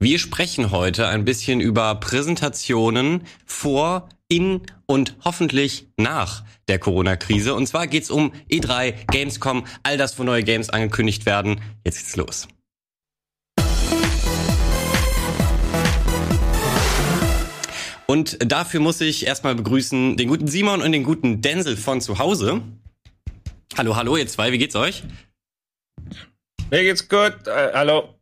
Wir sprechen heute ein bisschen über Präsentationen vor, in und hoffentlich nach der Corona-Krise. Und zwar geht's um E3, Gamescom, all das, wo neue Games angekündigt werden. Jetzt geht's los. Und dafür muss ich erstmal begrüßen den guten Simon und den guten Denzel von zu Hause. Hallo, hallo, ihr zwei, wie geht's euch? Mir geht's gut. Äh, hallo.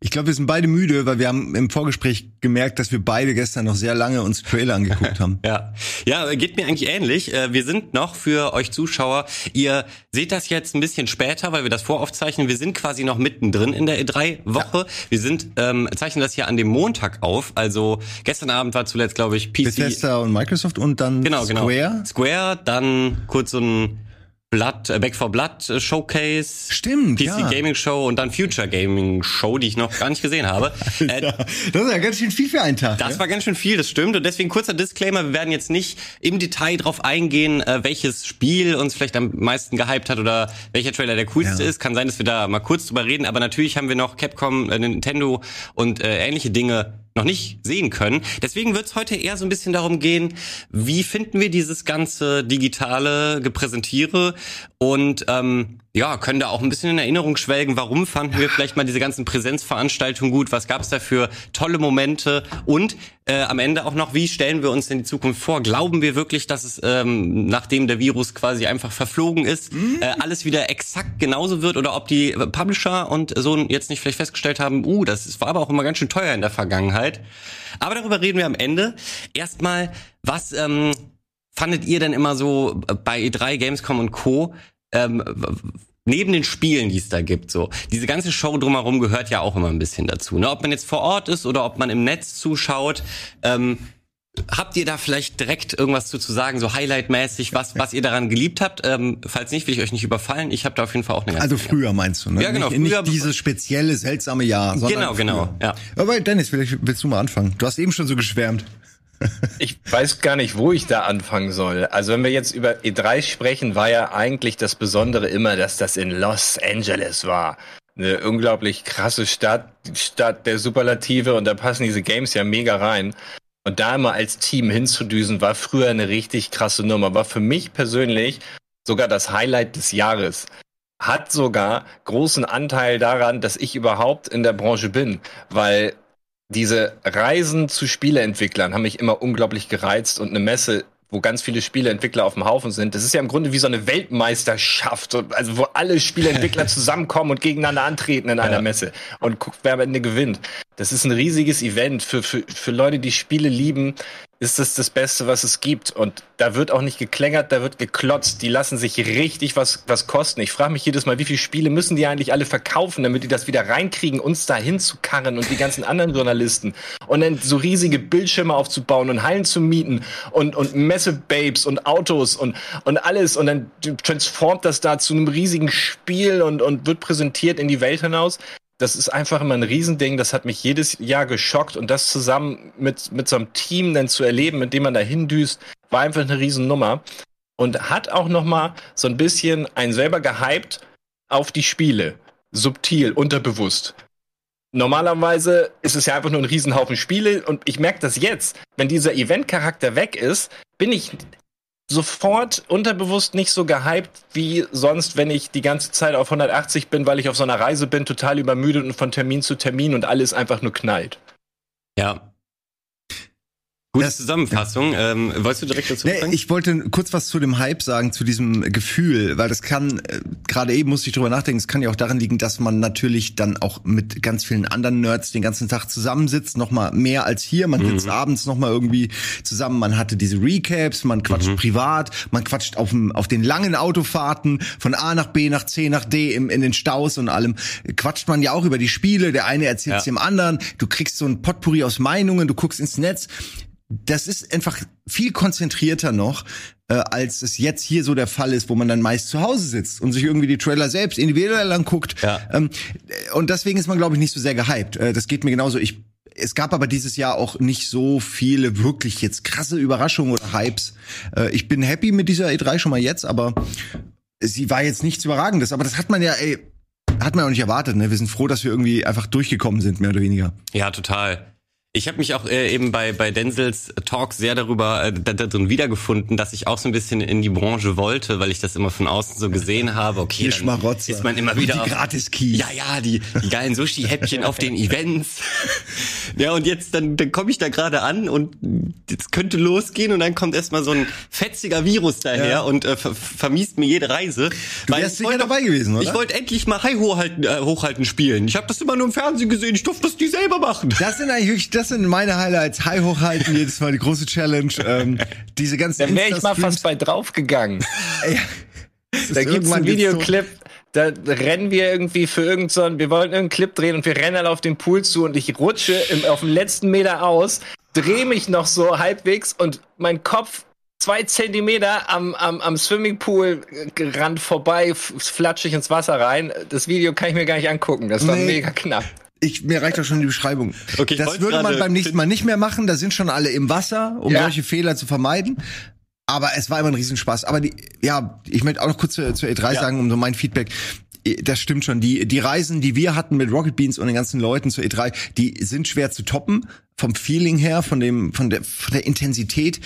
Ich glaube, wir sind beide müde, weil wir haben im Vorgespräch gemerkt, dass wir beide gestern noch sehr lange uns Trailer angeguckt haben. ja. Ja, geht mir eigentlich ähnlich. Äh, wir sind noch für euch Zuschauer. Ihr seht das jetzt ein bisschen später, weil wir das voraufzeichnen. Wir sind quasi noch mittendrin in der E3-Woche. Ja. Wir sind, ähm, zeichnen das hier an dem Montag auf. Also gestern Abend war zuletzt, glaube ich, PC. Bethesda und Microsoft und dann genau, Square. Genau. Square, dann kurz so ein Blood, äh, Back for Blood äh, Showcase. Stimmt, PC ja. Gaming Show und dann Future Gaming Show, die ich noch gar nicht gesehen habe. Äh, das ist ja ganz schön viel für einen Tag. Das ja? war ganz schön viel, das stimmt. Und deswegen kurzer Disclaimer, wir werden jetzt nicht im Detail drauf eingehen, äh, welches Spiel uns vielleicht am meisten gehypt hat oder welcher Trailer der coolste ja. ist. Kann sein, dass wir da mal kurz drüber reden, aber natürlich haben wir noch Capcom, äh, Nintendo und äh, ähnliche Dinge noch nicht sehen können. Deswegen wird es heute eher so ein bisschen darum gehen, wie finden wir dieses ganze digitale Gepräsentiere und ähm, ja, können da auch ein bisschen in Erinnerung schwelgen, warum fanden wir vielleicht mal diese ganzen Präsenzveranstaltungen gut, was gab es da für tolle Momente und äh, am Ende auch noch, wie stellen wir uns in die Zukunft vor? Glauben wir wirklich, dass es, ähm, nachdem der Virus quasi einfach verflogen ist, mhm. äh, alles wieder exakt genauso wird oder ob die Publisher und so jetzt nicht vielleicht festgestellt haben, uh, das war aber auch immer ganz schön teuer in der Vergangenheit. Aber darüber reden wir am Ende. Erstmal, was ähm, fandet ihr denn immer so bei E3, Gamescom und Co ähm, neben den Spielen, die es da gibt, so diese ganze Show drumherum gehört ja auch immer ein bisschen dazu. Ne? Ob man jetzt vor Ort ist oder ob man im Netz zuschaut. Ähm, Habt ihr da vielleicht direkt irgendwas zu, zu sagen, so Highlight-mäßig, was, was ihr daran geliebt habt? Ähm, falls nicht, will ich euch nicht überfallen. Ich habe da auf jeden Fall auch eine ganze Also früher meinst du, ne? Ja, genau. Nicht, früher, nicht dieses spezielle, seltsame Jahr. Genau, genau. Ja. Aber Dennis, willst du mal anfangen. Du hast eben schon so geschwärmt. Ich weiß gar nicht, wo ich da anfangen soll. Also wenn wir jetzt über E3 sprechen, war ja eigentlich das Besondere immer, dass das in Los Angeles war. Eine unglaublich krasse Stadt, Stadt der Superlative und da passen diese Games ja mega rein. Und da immer als Team hinzudüsen, war früher eine richtig krasse Nummer. War für mich persönlich sogar das Highlight des Jahres. Hat sogar großen Anteil daran, dass ich überhaupt in der Branche bin, weil diese Reisen zu Spieleentwicklern haben mich immer unglaublich gereizt und eine Messe wo ganz viele Spieleentwickler auf dem Haufen sind. Das ist ja im Grunde wie so eine Weltmeisterschaft, also wo alle Spieleentwickler zusammenkommen und gegeneinander antreten in einer ja. Messe und guckt, wer am Ende gewinnt. Das ist ein riesiges Event für, für, für Leute, die Spiele lieben, ist das das Beste, was es gibt. Und da wird auch nicht geklängert, da wird geklotzt. Die lassen sich richtig was, was kosten. Ich frage mich jedes Mal, wie viele Spiele müssen die eigentlich alle verkaufen, damit die das wieder reinkriegen, uns da hinzukarren und die ganzen anderen Journalisten. Und dann so riesige Bildschirme aufzubauen und Hallen zu mieten und, und Messebabes und Autos und, und alles. Und dann transformt das da zu einem riesigen Spiel und, und wird präsentiert in die Welt hinaus das ist einfach immer ein Riesending. Das hat mich jedes Jahr geschockt und das zusammen mit, mit so einem Team dann zu erleben, mit dem man da hindüst, war einfach eine Riesennummer und hat auch nochmal so ein bisschen einen selber gehypt auf die Spiele. Subtil, unterbewusst. Normalerweise ist es ja einfach nur ein Riesenhaufen Spiele und ich merke das jetzt, wenn dieser Event-Charakter weg ist, bin ich sofort unterbewusst nicht so gehypt wie sonst, wenn ich die ganze Zeit auf 180 bin, weil ich auf so einer Reise bin, total übermüdet und von Termin zu Termin und alles einfach nur knallt. Ja, Gute Zusammenfassung. Ähm, wolltest du direkt dazu sagen? Nee, ich wollte kurz was zu dem Hype sagen, zu diesem Gefühl, weil das kann, äh, gerade eben musste ich drüber nachdenken, es kann ja auch daran liegen, dass man natürlich dann auch mit ganz vielen anderen Nerds den ganzen Tag zusammensitzt, nochmal mehr als hier. Man sitzt mhm. abends nochmal irgendwie zusammen, man hatte diese Recaps, man quatscht mhm. privat, man quatscht auf, dem, auf den langen Autofahrten von A nach B nach C nach D im, in den Staus und allem. Quatscht man ja auch über die Spiele, der eine erzählt ja. dem anderen, du kriegst so ein Potpourri aus Meinungen, du guckst ins Netz das ist einfach viel konzentrierter noch, äh, als es jetzt hier so der Fall ist, wo man dann meist zu Hause sitzt und sich irgendwie die Trailer selbst individuell anguckt. Ja. Ähm, und deswegen ist man, glaube ich, nicht so sehr gehypt. Äh, das geht mir genauso. Ich es gab aber dieses Jahr auch nicht so viele wirklich jetzt krasse Überraschungen oder Hypes. Äh, ich bin happy mit dieser E3 schon mal jetzt, aber sie war jetzt nichts Überragendes. Aber das hat man ja, ey, hat man auch nicht erwartet. Ne? Wir sind froh, dass wir irgendwie einfach durchgekommen sind, mehr oder weniger. Ja, total. Ich habe mich auch äh, eben bei, bei Denzels Talk sehr darüber äh, da, da drin wiedergefunden, dass ich auch so ein bisschen in die Branche wollte, weil ich das immer von außen so gesehen habe. Okay, Die ist man immer wieder die auf- Gratis-Keys. Ja, ja, die, die geilen Sushi-Häppchen auf den Events. Ja, und jetzt dann, dann komme ich da gerade an und jetzt könnte losgehen und dann kommt erstmal so ein fetziger Virus daher Ja. und äh, ver vermiest mir jede Reise. Du wärst sicher dabei gewesen, oder? Ich wollte endlich mal High hochhalten, äh, hochhalten spielen. Ich habe das immer nur im Fernsehen gesehen. Ich durfte das nie selber machen. Das sind eigentlich wirklich, das sind meine Highlights. High hochhalten, jedes Mal die große Challenge. Ähm, diese ganzen Da wäre ich mal fast bei draufgegangen. Ey, Da gibt's irgendwann einen so- Videoclip, da rennen wir irgendwie für irgendeinen, so wir wollten irgendeinen Clip drehen und wir rennen alle auf den Pool zu und ich rutsche im, auf dem letzten Meter aus, drehe mich noch so halbwegs und mein Kopf zwei Zentimeter am, am, am Swimmingpool-Rand vorbei, f- flatsche ich ins Wasser rein. Das Video kann ich mir gar nicht angucken, das war Nee. mega knapp. Ich, mir reicht doch schon die Beschreibung. Okay, das würde man beim nächsten. Mal nicht mehr machen. Da sind schon alle im Wasser, um Ja. solche Fehler zu vermeiden. Aber es war immer ein Riesenspaß. Aber die, ja, ich möchte auch noch kurz zur, zur E3 Ja. sagen, um so mein Feedback. Das stimmt schon. Die, die Reisen, die wir hatten mit Rocket Beans und den ganzen Leuten zur E3, die sind schwer zu toppen. Vom Feeling her, von dem, von der, von der Intensität.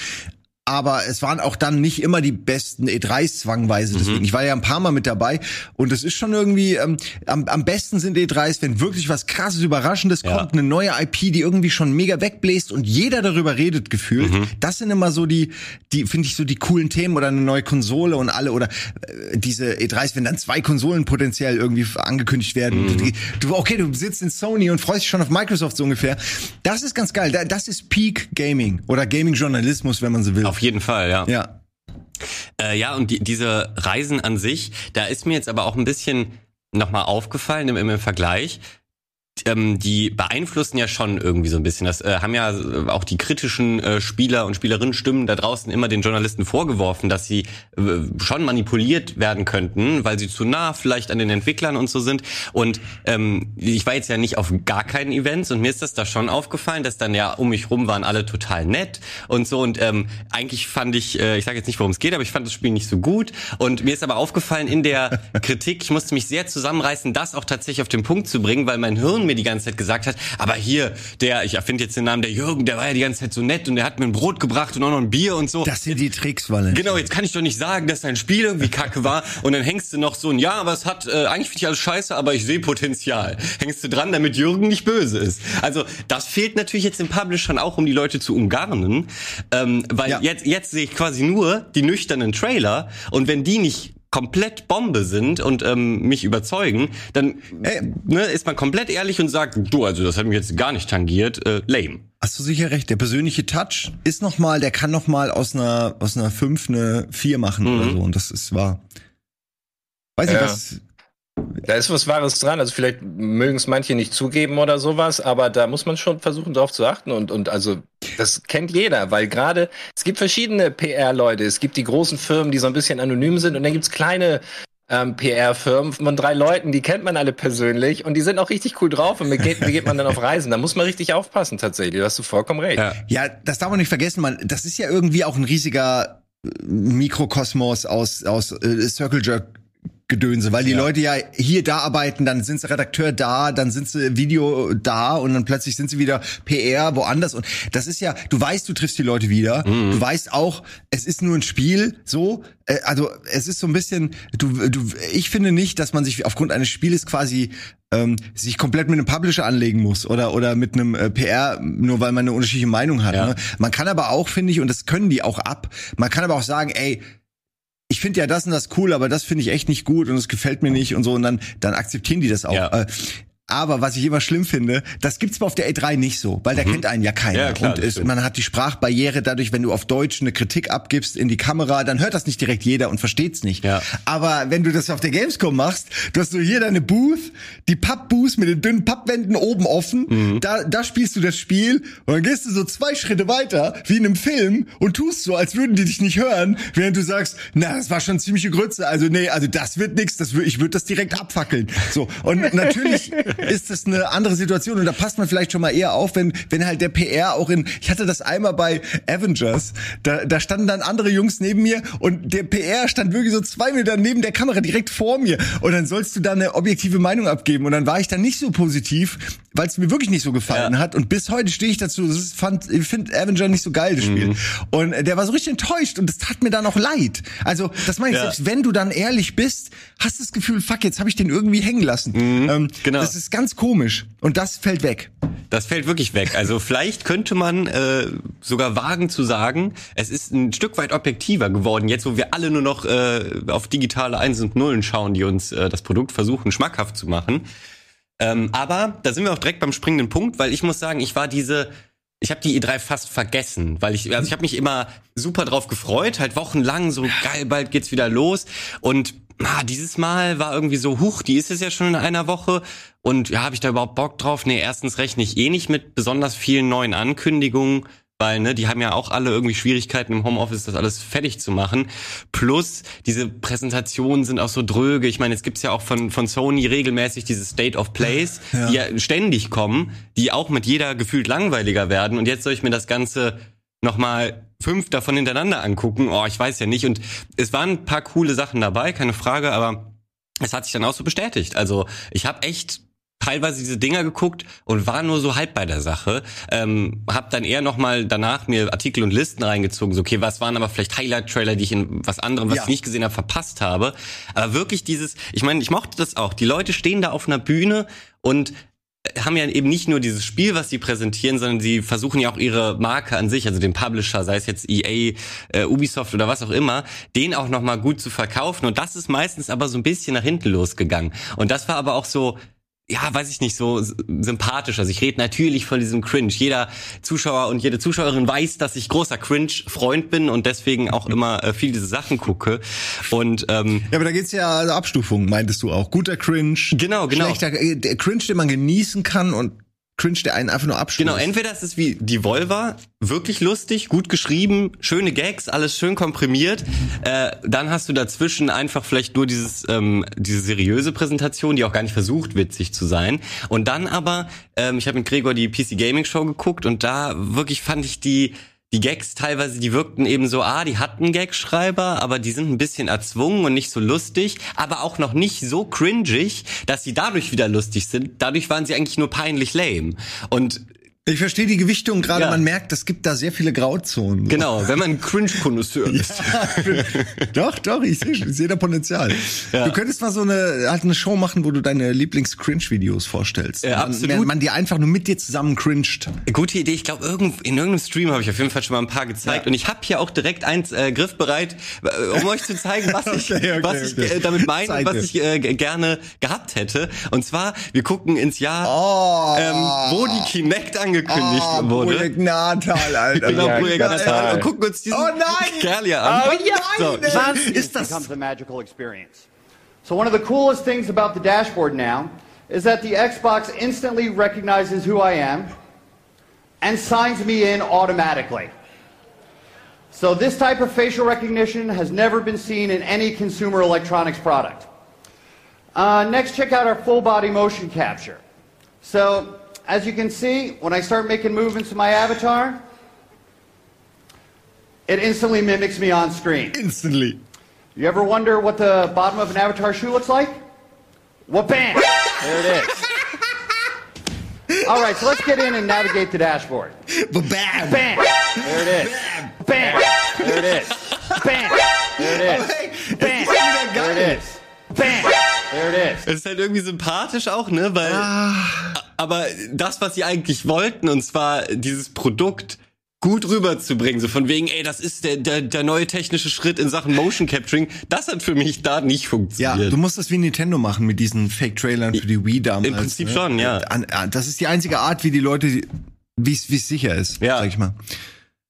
Aber es waren auch dann nicht immer die besten E3s zwangweise. Mhm. Deswegen, ich war ja ein paar Mal mit dabei und es ist schon irgendwie ähm, am, am besten sind E3s, wenn wirklich was krasses, überraschendes Ja. kommt, eine neue IP, die irgendwie schon mega wegbläst und jeder darüber redet gefühlt. Mhm. Das sind immer so die, die finde ich so die coolen Themen oder eine neue Konsole und alle oder äh, diese E3s, wenn dann zwei Konsolen potenziell irgendwie angekündigt werden. Mhm. Du, okay, du sitzt in Sony und freust dich schon auf Microsoft so ungefähr. Das ist ganz geil. Da- Das ist Peak Gaming oder Gaming Journalismus, wenn man so will. Auf jeden Fall, ja. ja. Äh, ja, und die, diese Reisen an sich, da ist mir jetzt aber auch ein bisschen nochmal aufgefallen im, im Vergleich. Ähm, die beeinflussen ja schon irgendwie so ein bisschen. Das äh, haben ja auch die kritischen äh, Spieler und Spielerinnen Stimmen da draußen immer den Journalisten vorgeworfen, dass sie äh, schon manipuliert werden könnten, weil sie zu nah vielleicht an den Entwicklern und so sind. Und ähm, ich war jetzt ja nicht auf gar keinen Events und mir ist das da schon aufgefallen, dass dann ja um mich rum waren alle total nett und so. Und ähm, eigentlich fand ich, äh, ich sage jetzt nicht, worum es geht, aber ich fand das Spiel nicht so gut. Und mir ist aber aufgefallen in der Kritik, ich musste mich sehr zusammenreißen, das auch tatsächlich auf den Punkt zu bringen, weil mein Hirn mir die ganze Zeit gesagt hat, aber hier, der, ich erfinde jetzt den Namen, der Jürgen, der war ja die ganze Zeit so nett und der hat mir ein Brot gebracht und auch noch ein Bier und so. Das sind die Tricks, Walle. Genau, jetzt kann ich doch nicht sagen, dass dein Spiel irgendwie kacke war und dann hängst du noch so ein Ja, aber es hat, äh, eigentlich finde ich alles scheiße, aber ich sehe Potenzial. Hängst du dran, damit Jürgen nicht böse ist. Also das fehlt natürlich jetzt im Publishern auch, um die Leute zu umgarnen, ähm, weil Ja. jetzt, jetzt sehe ich quasi nur die nüchternen Trailer und wenn die nicht komplett Bombe sind und ähm, mich überzeugen, dann Ey. ne, ist man komplett ehrlich und sagt, du, also das hat mich jetzt gar nicht tangiert, äh, lame. Hast du sicher recht. Der persönliche Touch ist noch mal, der kann noch mal aus einer aus einer 5 eine 4 machen Mhm. oder so und das ist wahr. Weiß ich Ja. was Da ist was Wahres dran. Also vielleicht mögen es manche nicht zugeben oder sowas, aber da muss man schon versuchen, darauf zu achten. Und, und also das kennt jeder, weil gerade es gibt verschiedene PR-Leute. Es gibt die großen Firmen, die so ein bisschen anonym sind, und dann gibt's kleine ähm, PR-Firmen von drei Leuten, die kennt man alle persönlich und die sind auch richtig cool drauf und mit geht, geht man dann auf Reisen. Da muss man richtig aufpassen tatsächlich. Da hast du vollkommen recht. Ja. Ja, das darf man nicht vergessen, man, das ist ja irgendwie auch ein riesiger äh, Mikrokosmos aus, aus äh, Circle Jerk Gedönse, weil die Ja. Leute ja hier da arbeiten, dann sind sie Redakteur da, dann sind sie Video da und dann plötzlich sind sie wieder PR woanders und das ist ja, du weißt, du triffst die Leute wieder, du weißt auch, es ist nur ein Spiel, so, äh, also es ist so ein bisschen, du, du, ich finde nicht, dass man sich aufgrund eines Spieles quasi ähm, sich komplett mit einem Publisher anlegen muss oder oder mit einem äh, PR, nur weil man eine unterschiedliche Meinung hat. Ja. Ne? Man kann aber auch, finde ich, und das können die auch ab, man kann aber auch sagen, ey, ich finde ja das und das cool, aber das finde ich echt nicht gut und es gefällt mir nicht und so und dann dann akzeptieren die das auch. Ja. Aber was ich immer schlimm finde, das gibt's auf der E3 nicht so, weil da kennt einen ja keiner. Mhm. Ja, klar, und stimmt. man hat die Sprachbarriere dadurch, wenn du auf Deutsch eine Kritik abgibst in die Kamera, dann hört das nicht direkt jeder und versteht's nicht. Ja. Aber wenn du das auf der Gamescom machst, du hast so hier deine Booth, die Pappbooth mit den dünnen Pappwänden oben offen, Mhm. da, da spielst du das Spiel und dann gehst du so zwei Schritte weiter, wie in einem Film, und tust so, als würden die dich nicht hören, während du sagst, na, das war schon ziemliche Grütze, also nee, also das wird nix, das ich würde das direkt abfackeln. So, und natürlich, ist es eine andere Situation und da passt man vielleicht schon mal eher auf, wenn, wenn halt der PR auch in, ich hatte das einmal bei Avengers, da, da standen dann andere Jungs neben mir und der PR stand wirklich so zwei Meter neben der Kamera direkt vor mir und dann sollst du da eine objektive Meinung abgeben und dann war ich dann nicht so positiv, weil es mir wirklich nicht so gefallen ja. hat und bis heute stehe ich dazu, das ist, fand, ich finde Avenger nicht so geil, das Spiel. Mhm. Und der war so richtig enttäuscht und das tat mir dann auch leid. Also, das meine ich, ja. selbst wenn du dann ehrlich bist, hast du das Gefühl, fuck, jetzt habe ich den irgendwie hängen lassen. Mhm, ähm, genau. Das ist ganz komisch und das fällt weg. Das fällt wirklich weg. Also vielleicht könnte man äh, sogar wagen zu sagen, es ist ein Stück weit objektiver geworden, jetzt wo wir alle nur noch äh, auf digitale Eins und Nullen schauen, die uns äh, das Produkt versuchen schmackhaft zu machen. Ähm, aber da sind wir auch direkt beim springenden Punkt, weil ich muss sagen, ich war diese ich habe die E3 fast vergessen, weil ich also ich habe mich immer super drauf gefreut, halt wochenlang so geil, bald geht's wieder los und ah, dieses Mal war irgendwie so, huch, die ist es ja schon in einer Woche. Und ja, habe ich da überhaupt Bock drauf? Nee, erstens rechne ich eh nicht mit besonders vielen neuen Ankündigungen, weil ne, die haben ja auch alle irgendwie Schwierigkeiten im Homeoffice, das alles fertig zu machen. Plus diese Präsentationen sind auch so dröge. Ich meine, es gibt's ja auch von von Sony regelmäßig diese State of Plays, ja. die ja ständig kommen, die auch mit jeder gefühlt langweiliger werden. Und jetzt soll ich mir das Ganze nochmal fünf davon hintereinander angucken, oh, ich weiß ja nicht. Und es waren ein paar coole Sachen dabei, keine Frage, aber es hat sich dann auch so bestätigt. Also ich habe echt teilweise diese Dinger geguckt und war nur so halb bei der Sache. Ähm, hab dann eher nochmal danach mir Artikel und Listen reingezogen. So, okay, was waren aber vielleicht Highlight-Trailer, die ich in was anderem, was ja. ich nicht gesehen habe, verpasst habe. Aber wirklich dieses, ich meine, ich mochte das auch. Die Leute stehen da auf einer Bühne und haben ja eben nicht nur dieses Spiel, was sie präsentieren, sondern sie versuchen ja auch ihre Marke an sich, also den Publisher, sei es jetzt EA, äh, Ubisoft oder was auch immer, den auch nochmal gut zu verkaufen. Und das ist meistens aber so ein bisschen nach hinten losgegangen. Und das war aber auch so, ja, weiß ich nicht, so sympathisch. Also ich rede natürlich von diesem Cringe. Jeder Zuschauer und jede Zuschauerin weiß, dass ich großer Cringe-Freund bin und deswegen auch immer äh, viel diese Sachen gucke. Und ähm, ja, aber da geht's ja also Abstufungen, meintest du auch. Guter Cringe, genau, genau. schlechter äh, der Cringe, den man genießen kann und Cringe, der einen einfach nur abstößt. Genau, entweder ist es wie die Volva, wirklich lustig, gut geschrieben, schöne Gags, alles schön komprimiert. Äh, dann hast du dazwischen einfach vielleicht nur dieses ähm, diese seriöse Präsentation, die auch gar nicht versucht witzig zu sein. Und dann aber, ähm, ich habe mit Gregor die PC Gaming Show geguckt und da wirklich fand ich die die Gags teilweise, die wirkten eben so, ah, die hatten Gagschreiber, aber die sind ein bisschen erzwungen und nicht so lustig, aber auch noch nicht so cringig, dass sie dadurch wieder lustig sind. Dadurch waren sie eigentlich nur peinlich lame. Und ich verstehe die Gewichtung gerade, ja. man merkt, es gibt da sehr viele Grauzonen. Genau, wenn man Cringe-Konnoisseur ist. Ja, doch, doch, ich sehe seh da Potenzial. Ja. Du könntest mal so eine, halt eine Show machen, wo du deine Lieblings-Cringe-Videos vorstellst. Ja, absolut. Man, man die einfach nur mit dir zusammen cringed. Gute Idee, ich glaube, in irgendeinem Stream habe ich auf jeden Fall schon mal ein paar gezeigt. Und ich habe hier auch direkt eins äh, griffbereit, äh, um euch zu zeigen, was ich, okay, okay, was ich okay. Äh, damit meine und was ich äh, gerne gehabt hätte. Und zwar, wir gucken ins Jahr, oh. ähm, wo die Kinect angekommen angekündigt oh, wurde. Projekt Natal, Alter. genau, ja, Projekt Natal. Und gucken uns diesen oh nein! Kerl hier an. Oh nein! So, Was ist das? Becomes a magical experience. So one of the coolest things about the dashboard now is that the Xbox instantly recognizes who I am and signs me in automatically. So this type of facial recognition has never been seen in any consumer electronics product. Uh, next, check out our full body motion capture. So as you can see, when I start making movements in my avatar, it instantly mimics me on screen. Instantly. You ever wonder what the bottom of an avatar shoe looks like? Well, bam! there it is. All right, so let's get in and navigate the dashboard. Bam! Bam! There it is. Bam! Bam! There it is. Bam! There it is. Oh, bam! There it is. Bam! There it is. Es ist halt irgendwie sympathisch auch, ne? Weil, ah. aber das, was sie eigentlich wollten, und zwar dieses Produkt gut rüberzubringen, so von wegen, ey, das ist der, der, der neue technische Schritt in Sachen Motion Capturing, das hat für mich da nicht funktioniert. Ja, du musst das wie Nintendo machen mit diesen Fake-Trailern für die Wii damals. Im Prinzip ne? schon, ja. Das ist die einzige Art, wie die Leute, wie es sicher ist, ja. sag ich mal.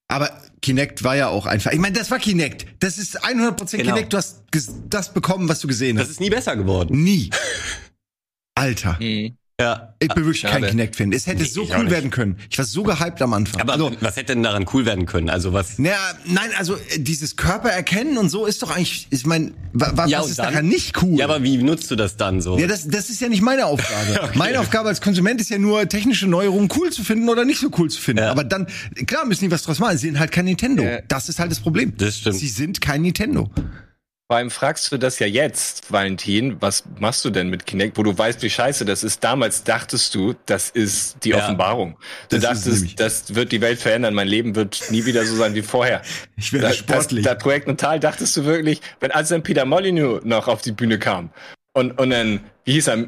Aber Kinect war ja auch einfach. Ich meine, das war Kinect. Das ist 100% genau. Kinect. Du hast das bekommen, was du gesehen hast. Das ist nie besser geworden. Nie. Alter. Mhm. Ja. Ich bin wirklich kein Schade. Kinect-Fan. Es hätte Nee, so cool werden können. Ich war so gehypt am Anfang. Aber also, was hätte denn daran cool werden können? Also was? naja, nein, also äh, dieses Körpererkennen und so ist doch eigentlich, ich meine, wa, wa, was und ist dann? daran nicht cool? Ja, aber wie nutzt du das dann so? Ja, das, das ist ja nicht meine Aufgabe. Meine Aufgabe als Konsument ist ja nur, technische Neuerungen cool zu finden oder nicht so cool zu finden. Ja. Aber dann, klar, müssen die was draus machen. Sie sind halt kein Nintendo. Ja. Das ist halt das Problem. Das stimmt. Sie sind kein Nintendo. Vor allem fragst du das ja jetzt, Valentin, was machst du denn mit Kinect, wo du weißt, wie scheiße das ist. Damals dachtest du, das ist die Ja. Offenbarung. Du Das dachtest, das wird die Welt verändern, mein Leben wird nie wieder so sein wie vorher. Ich werde Da- sportlich. Das, das Projekt Natal dachtest du wirklich, wenn als dann Peter Molyneux noch auf die Bühne kam und, und dann, wie hieß er,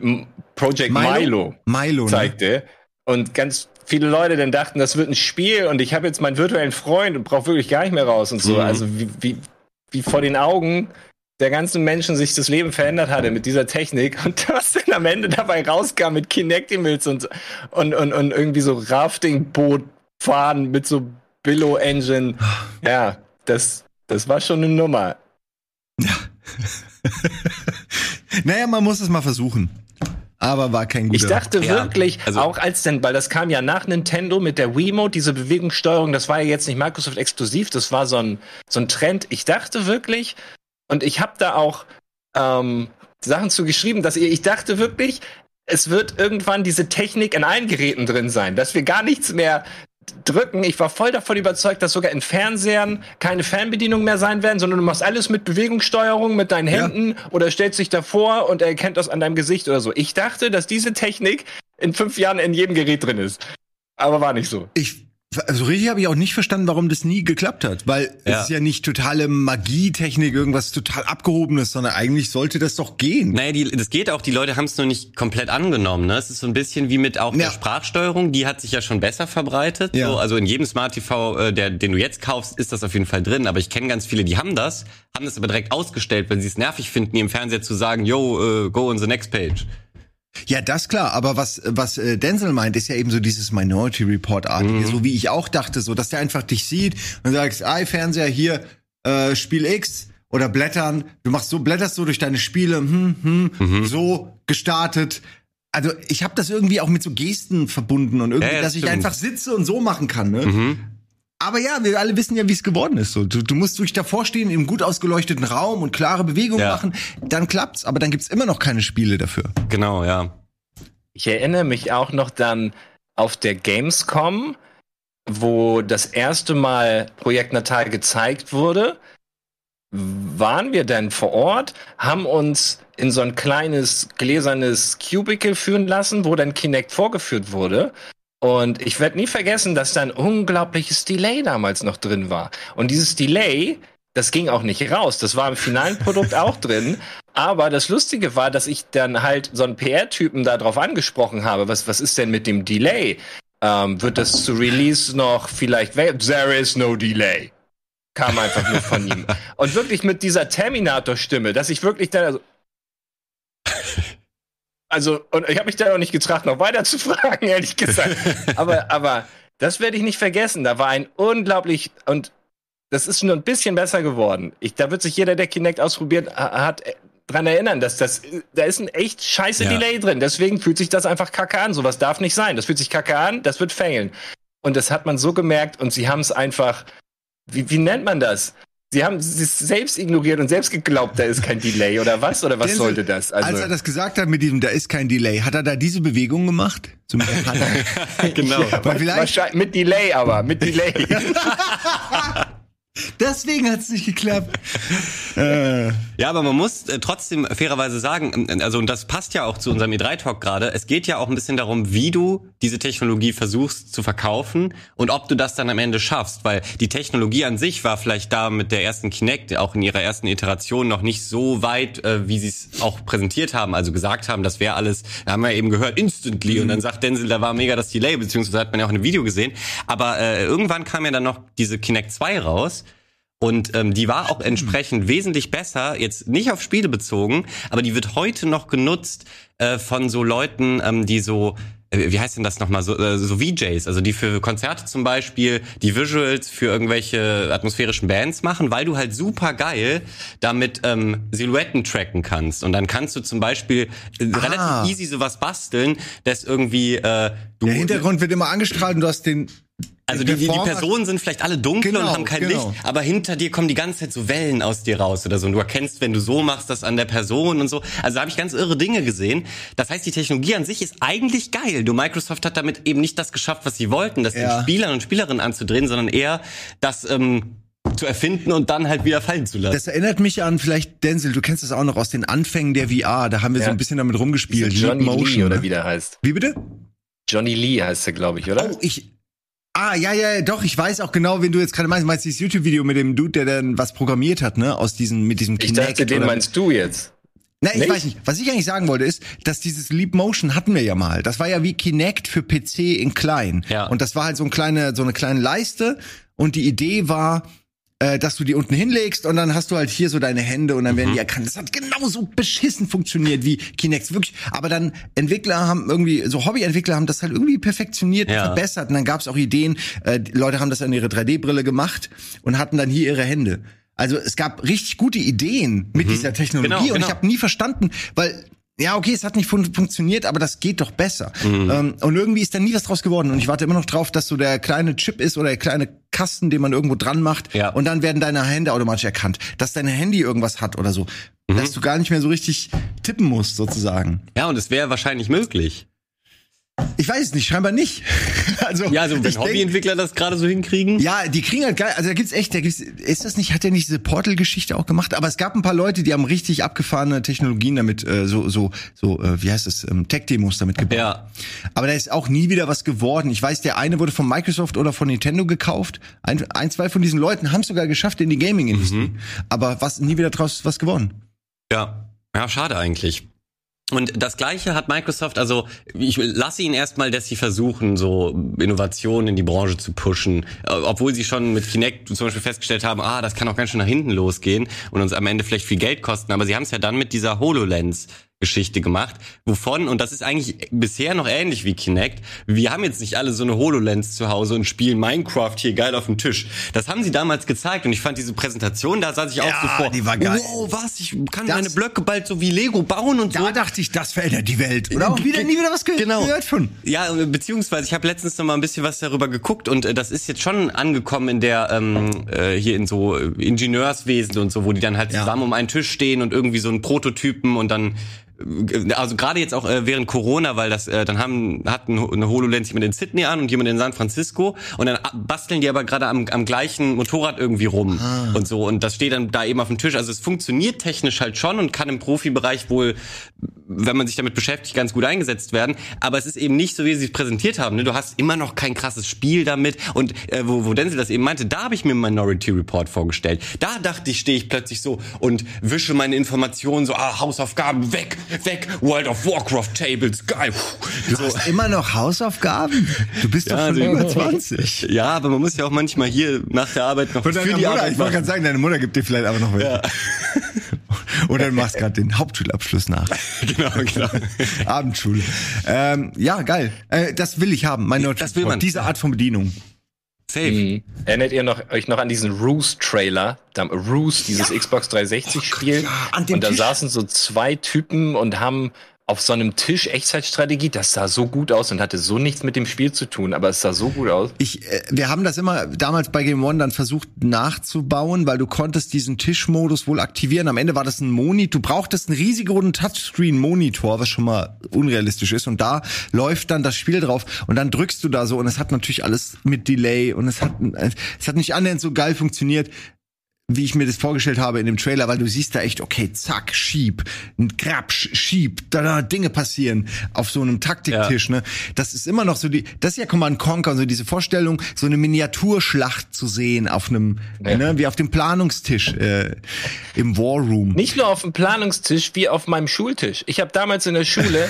Project Milo, Milo, ne? zeigte und ganz viele Leute dann dachten, das wird ein Spiel und ich habe jetzt meinen virtuellen Freund und brauche wirklich gar nicht mehr raus und so. Mhm. Also wie, wie, wie vor den Augen der ganzen Menschen sich das Leben verändert hatte mit dieser Technik und was dann am Ende dabei rauskam mit Kinectimals und, und, und, und irgendwie so Rafting-Boot fahren mit so Billo-Engine. Ja, das, das war schon eine Nummer. Naja, man muss es mal versuchen. Aber war kein guter. Ich dachte Ja, wirklich, also- auch als denn, weil das kam ja nach Nintendo mit der Wiimote, diese Bewegungssteuerung, das war ja jetzt nicht Microsoft exklusiv, das war so ein, so ein Trend. Ich dachte wirklich, und ich habe da auch ähm, Sachen zu geschrieben, dass ich, ich dachte wirklich, es wird irgendwann diese Technik in allen Geräten drin sein, dass wir gar nichts mehr drücken. Ich war voll davon überzeugt, dass sogar in Fernsehern keine Fernbedienung mehr sein werden, sondern du machst alles mit Bewegungssteuerung, mit deinen Ja. Händen oder stellst dich davor und er erkennt das an deinem Gesicht oder so. Ich dachte, dass diese Technik in fünf Jahren in jedem Gerät drin ist. Aber war nicht so. Ich, also richtig habe ich auch nicht verstanden, warum das nie geklappt hat, weil Ja. es ist ja nicht totale Magietechnik, irgendwas total abgehobenes, sondern eigentlich sollte das doch gehen. Naja, die, das geht auch, die Leute haben es nur nicht komplett angenommen. Ne? Es ist so ein bisschen wie mit auch Ja. der Sprachsteuerung, die hat sich ja schon besser verbreitet. Ja. So, also in jedem Smart TV, äh, der, den du jetzt kaufst, ist das auf jeden Fall drin. Aber ich kenne ganz viele, die haben das, haben das aber direkt ausgestellt, weil sie es nervig finden, im Fernseher zu sagen, yo, äh, go on the next page. Ja, das klar, aber was was äh, Denzel meint, ist ja eben so dieses Minority Report artige, so wie ich auch dachte, so dass der einfach dich sieht und sagst, ey Fernseher hier äh, Spiel X oder blättern, du machst so blätterst so durch deine Spiele, hm, hm, so gestartet. Also ich habe das irgendwie auch mit so Gesten verbunden und irgendwie, Ja, ja, dass ich stimmt. einfach sitze und so machen kann. Ne? Aber ja, wir alle wissen ja, wie es geworden ist. So, du, du musst durch davor stehen im gut ausgeleuchteten Raum und klare Bewegungen Ja. machen, dann klappt's. Aber dann gibt's immer noch keine Spiele dafür. Genau, ja. Ich erinnere mich auch noch dann auf der Gamescom, wo das erste Mal Projekt Natal gezeigt wurde. Waren wir denn vor Ort, haben uns in so ein kleines gläsernes Cubicle führen lassen, wo dann Kinect vorgeführt wurde. Und ich werde nie vergessen, dass da ein unglaubliches Delay damals noch drin war. Und dieses Delay, das ging auch nicht raus. Das war im finalen Produkt auch drin. Aber das Lustige war, dass ich dann halt so einen PR-Typen da drauf angesprochen habe. Was, was ist denn mit dem Delay? Ähm, wird das zu Release noch vielleicht? There is no delay. Kam einfach nur von ihm. Und wirklich mit dieser Terminator-Stimme, dass ich wirklich dann, also, also, und ich habe mich da auch nicht getracht, noch weiter zu fragen, ehrlich gesagt. Aber, aber das werde ich nicht vergessen. Da war ein unglaublich, und das ist nur ein bisschen besser geworden. Ich, da wird sich jeder, der Kinect ausprobiert ha- hat, äh, dran erinnern, dass das, da ist ein echt scheiße Ja. Delay drin. Deswegen fühlt sich das einfach kacke an. Sowas darf nicht sein. Das fühlt sich kacke an, das wird failen. Und das hat man so gemerkt und sie haben es einfach, wie, wie nennt man das? Sie haben es selbst ignoriert und selbst geglaubt, da ist kein Delay oder was? Oder was Denzel, sollte das? Also, Als er das gesagt hat mit diesem, da ist kein Delay, hat er da diese Bewegung gemacht? Hand. genau. Weil vielleicht, wahrscheinlich mit Delay aber, mit Delay. deswegen hat es nicht geklappt. Äh, Ja, aber man muss äh, trotzdem fairerweise sagen, ähm, also und das passt ja auch zu unserem E3-Talk gerade, es geht ja auch ein bisschen darum, wie du diese Technologie versuchst zu verkaufen und ob du das dann am Ende schaffst, weil die Technologie an sich war vielleicht da mit der ersten Kinect, auch in ihrer ersten Iteration noch nicht so weit, äh, wie sie es auch präsentiert haben, also gesagt haben, das wäre alles, da haben wir eben gehört, instantly und dann sagt Denzel, da war mega das Delay, beziehungsweise hat man ja auch in einem Video gesehen, aber äh, irgendwann kam ja dann noch diese Kinect 2 raus und ähm, die war auch entsprechend wesentlich besser, jetzt nicht auf Spiele bezogen, aber die wird heute noch genutzt äh, von so Leuten, ähm, die so wie heißt denn das nochmal, so, äh, so VJs, also die für Konzerte zum Beispiel, die Visuals für irgendwelche atmosphärischen Bands machen, weil du halt super geil damit ähm, Silhouetten tracken kannst. Und dann kannst du zum Beispiel äh, Ah. relativ easy sowas basteln, dass irgendwie äh, du Der Hintergrund wird immer angestrahlt und du hast den. Also die, die, die Personen sind vielleicht alle dunkel Genau, und haben kein genau. Licht, aber hinter dir kommen die ganze Zeit so Wellen aus dir raus oder so. Und du erkennst, wenn du so machst, das an der Person und so. Also da habe ich ganz irre Dinge gesehen. Das heißt, die Technologie an sich ist eigentlich geil. Du Microsoft hat damit eben nicht das geschafft, was sie wollten, das Ja. den Spielern und Spielerinnen anzudrehen, sondern eher das ähm, zu erfinden und dann halt wieder fallen zu lassen. Das erinnert mich an vielleicht Denzel. Du kennst das auch noch aus den Anfängen der VR. Da haben wir so Ja. ein bisschen damit rumgespielt. Johnny Motion, Lee oder ne? wie der heißt. Wie bitte? Johnny Lee heißt er, glaube ich, oder? Oh, ich. Ah, ja, ja, doch, ich weiß auch genau, wen du jetzt gerade meinst. Du meinst dieses YouTube-Video mit dem Dude, der dann was programmiert hat, ne? Aus diesem, mit diesem ich dachte, den meinst du jetzt. Nein, ich weiß nicht. Was ich eigentlich sagen wollte ist, dass dieses Leap Motion hatten wir ja mal. Das war ja wie Kinect für PC in klein. Ja. Und das war halt so, ein kleine, so eine kleine Leiste. Und die Idee war, äh, dass du die unten hinlegst und dann hast du halt hier so deine Hände und dann werden die erkannt. Das hat genauso beschissen funktioniert wie Kinect. Wirklich. Aber dann Entwickler haben irgendwie, so Hobbyentwickler haben das halt irgendwie perfektioniert, Ja. verbessert. Und dann gab es auch Ideen, äh, die Leute haben das an ihre 3D-Brille gemacht und hatten dann hier ihre Hände. Also es gab richtig gute Ideen mit dieser Technologie Genau, und genau. ich habe nie verstanden, weil ja, okay, es hat nicht fun funktioniert, aber das geht doch besser. Ähm, und irgendwie ist da nie was draus geworden. Und ich warte immer noch drauf, dass so der kleine Chip ist oder der kleine Kasten, den man irgendwo dran macht. Ja. Und dann werden deine Hände automatisch erkannt. Dass dein Handy irgendwas hat oder so. Dass du gar nicht mehr so richtig tippen musst, sozusagen. ja, und es wäre wahrscheinlich möglich. Ich weiß es nicht, scheinbar nicht. also, Ja, also wenn Hobbyentwickler das gerade so hinkriegen. Ja, die kriegen halt geil. Also da gibt's echt, da gibt's, ist das nicht, hat der nicht diese Portal-Geschichte auch gemacht? Aber es gab ein paar Leute, die haben richtig abgefahrene Technologien damit, äh, so, so, so, äh, wie heißt es, ähm, Tech-Demos damit gebaut. Ja. Aber da ist auch nie wieder was geworden. Ich weiß, der eine wurde von Microsoft oder von Nintendo gekauft. Ein, ein zwei von diesen Leuten haben es sogar geschafft in die Gaming-Industrie. Aber was, nie wieder draus was geworden. Ja, ja, schade eigentlich. Und das Gleiche hat Microsoft, also ich lasse ihnen erstmal, dass sie versuchen, so Innovationen in die Branche zu pushen, äh, obwohl sie schon mit Kinect zum Beispiel festgestellt haben, ah, das kann auch ganz schön nach hinten losgehen und uns am Ende vielleicht viel Geld kosten, aber sie haben es ja dann mit dieser HoloLens Geschichte gemacht, wovon, und das ist eigentlich bisher noch ähnlich wie Kinect, wir haben jetzt nicht alle so eine HoloLens zu Hause und spielen Minecraft hier geil auf dem Tisch. Das haben sie damals gezeigt und ich fand diese Präsentation, da saß ich auch Ja, so vor, die war geil. wow, was, ich kann Das- meine Blöcke bald so wie Lego bauen und so. Da dachte ich, das verändert die Welt. Oder auch wieder, nie wieder was ge Genau. gehört von. Ja, beziehungsweise ich habe letztens noch mal ein bisschen was darüber geguckt und äh, das ist jetzt schon angekommen in der ähm, äh, hier in so äh, Ingenieurswesen und so, wo die dann halt Ja. zusammen um einen Tisch stehen und irgendwie so einen Prototypen und dann äh, also gerade jetzt auch äh, während Corona, weil das äh, dann haben hat ein, eine HoloLens jemand in Sydney an und jemand in San Francisco und dann basteln die aber gerade am, am gleichen Motorrad irgendwie rum und so und das steht dann da eben auf dem Tisch. Also es funktioniert technisch halt schon und kann im Profibereich wohl wenn man sich damit beschäftigt, ganz gut eingesetzt werden. Aber es ist eben nicht so, wie sie es präsentiert haben. Ne? Du hast immer noch kein krasses Spiel damit. Und äh, wo, wo Denzel das eben meinte, da habe ich mir Minority Report vorgestellt. Da dachte ich, stehe ich plötzlich so und wische meine Informationen so, ah, Hausaufgaben, weg, weg, World of Warcraft Tables, geil. Du So. hast immer noch Hausaufgaben? Du bist doch Ja, schon also- über 20. Ja, aber man muss ja auch manchmal hier nach der Arbeit noch Von für deiner die Mutter, Arbeit ich wollte gerade sagen, deine Mutter gibt dir vielleicht aber noch was. Oder du machst gerade den Hauptschulabschluss nach. Genau, genau. Abendschule. Ähm, ja, geil. Äh, das will ich haben. Meine Das will man. Diese Art von Bedienung. Safe. Mhm. Erinnert ihr noch, euch noch an diesen Roost-Trailer? Da- Roost, dieses Xbox 360-Spiel. ja, und da Tisch. saßen so zwei Typen und haben auf so einem Tisch Echtzeitstrategie, das sah so gut aus und hatte so nichts mit dem Spiel zu tun, aber es sah so gut aus. Ich, äh, wir haben das immer damals bei Game One dann versucht nachzubauen, weil du konntest diesen Tischmodus wohl aktivieren. Am Ende war das ein Monitor. Du brauchtest einen riesigen Touchscreen-Monitor, was schon mal unrealistisch ist. Und da läuft dann das Spiel drauf und dann drückst du da so und es hat natürlich alles mit Delay und es hat, es hat nicht annähernd so geil funktioniert wie ich mir das vorgestellt habe in dem Trailer, weil du siehst da echt, okay, zack, schieb, ein Krabsch, schieb, da, da Dinge passieren auf so einem Taktiktisch, ne? Das ist immer noch so die, das ist ja Command Conquer, so diese Vorstellung, so eine Miniaturschlacht zu sehen auf einem, Ja. ne, wie auf dem Planungstisch äh, im War Room. Nicht nur auf dem Planungstisch, wie auf meinem Schultisch. Ich habe damals in der Schule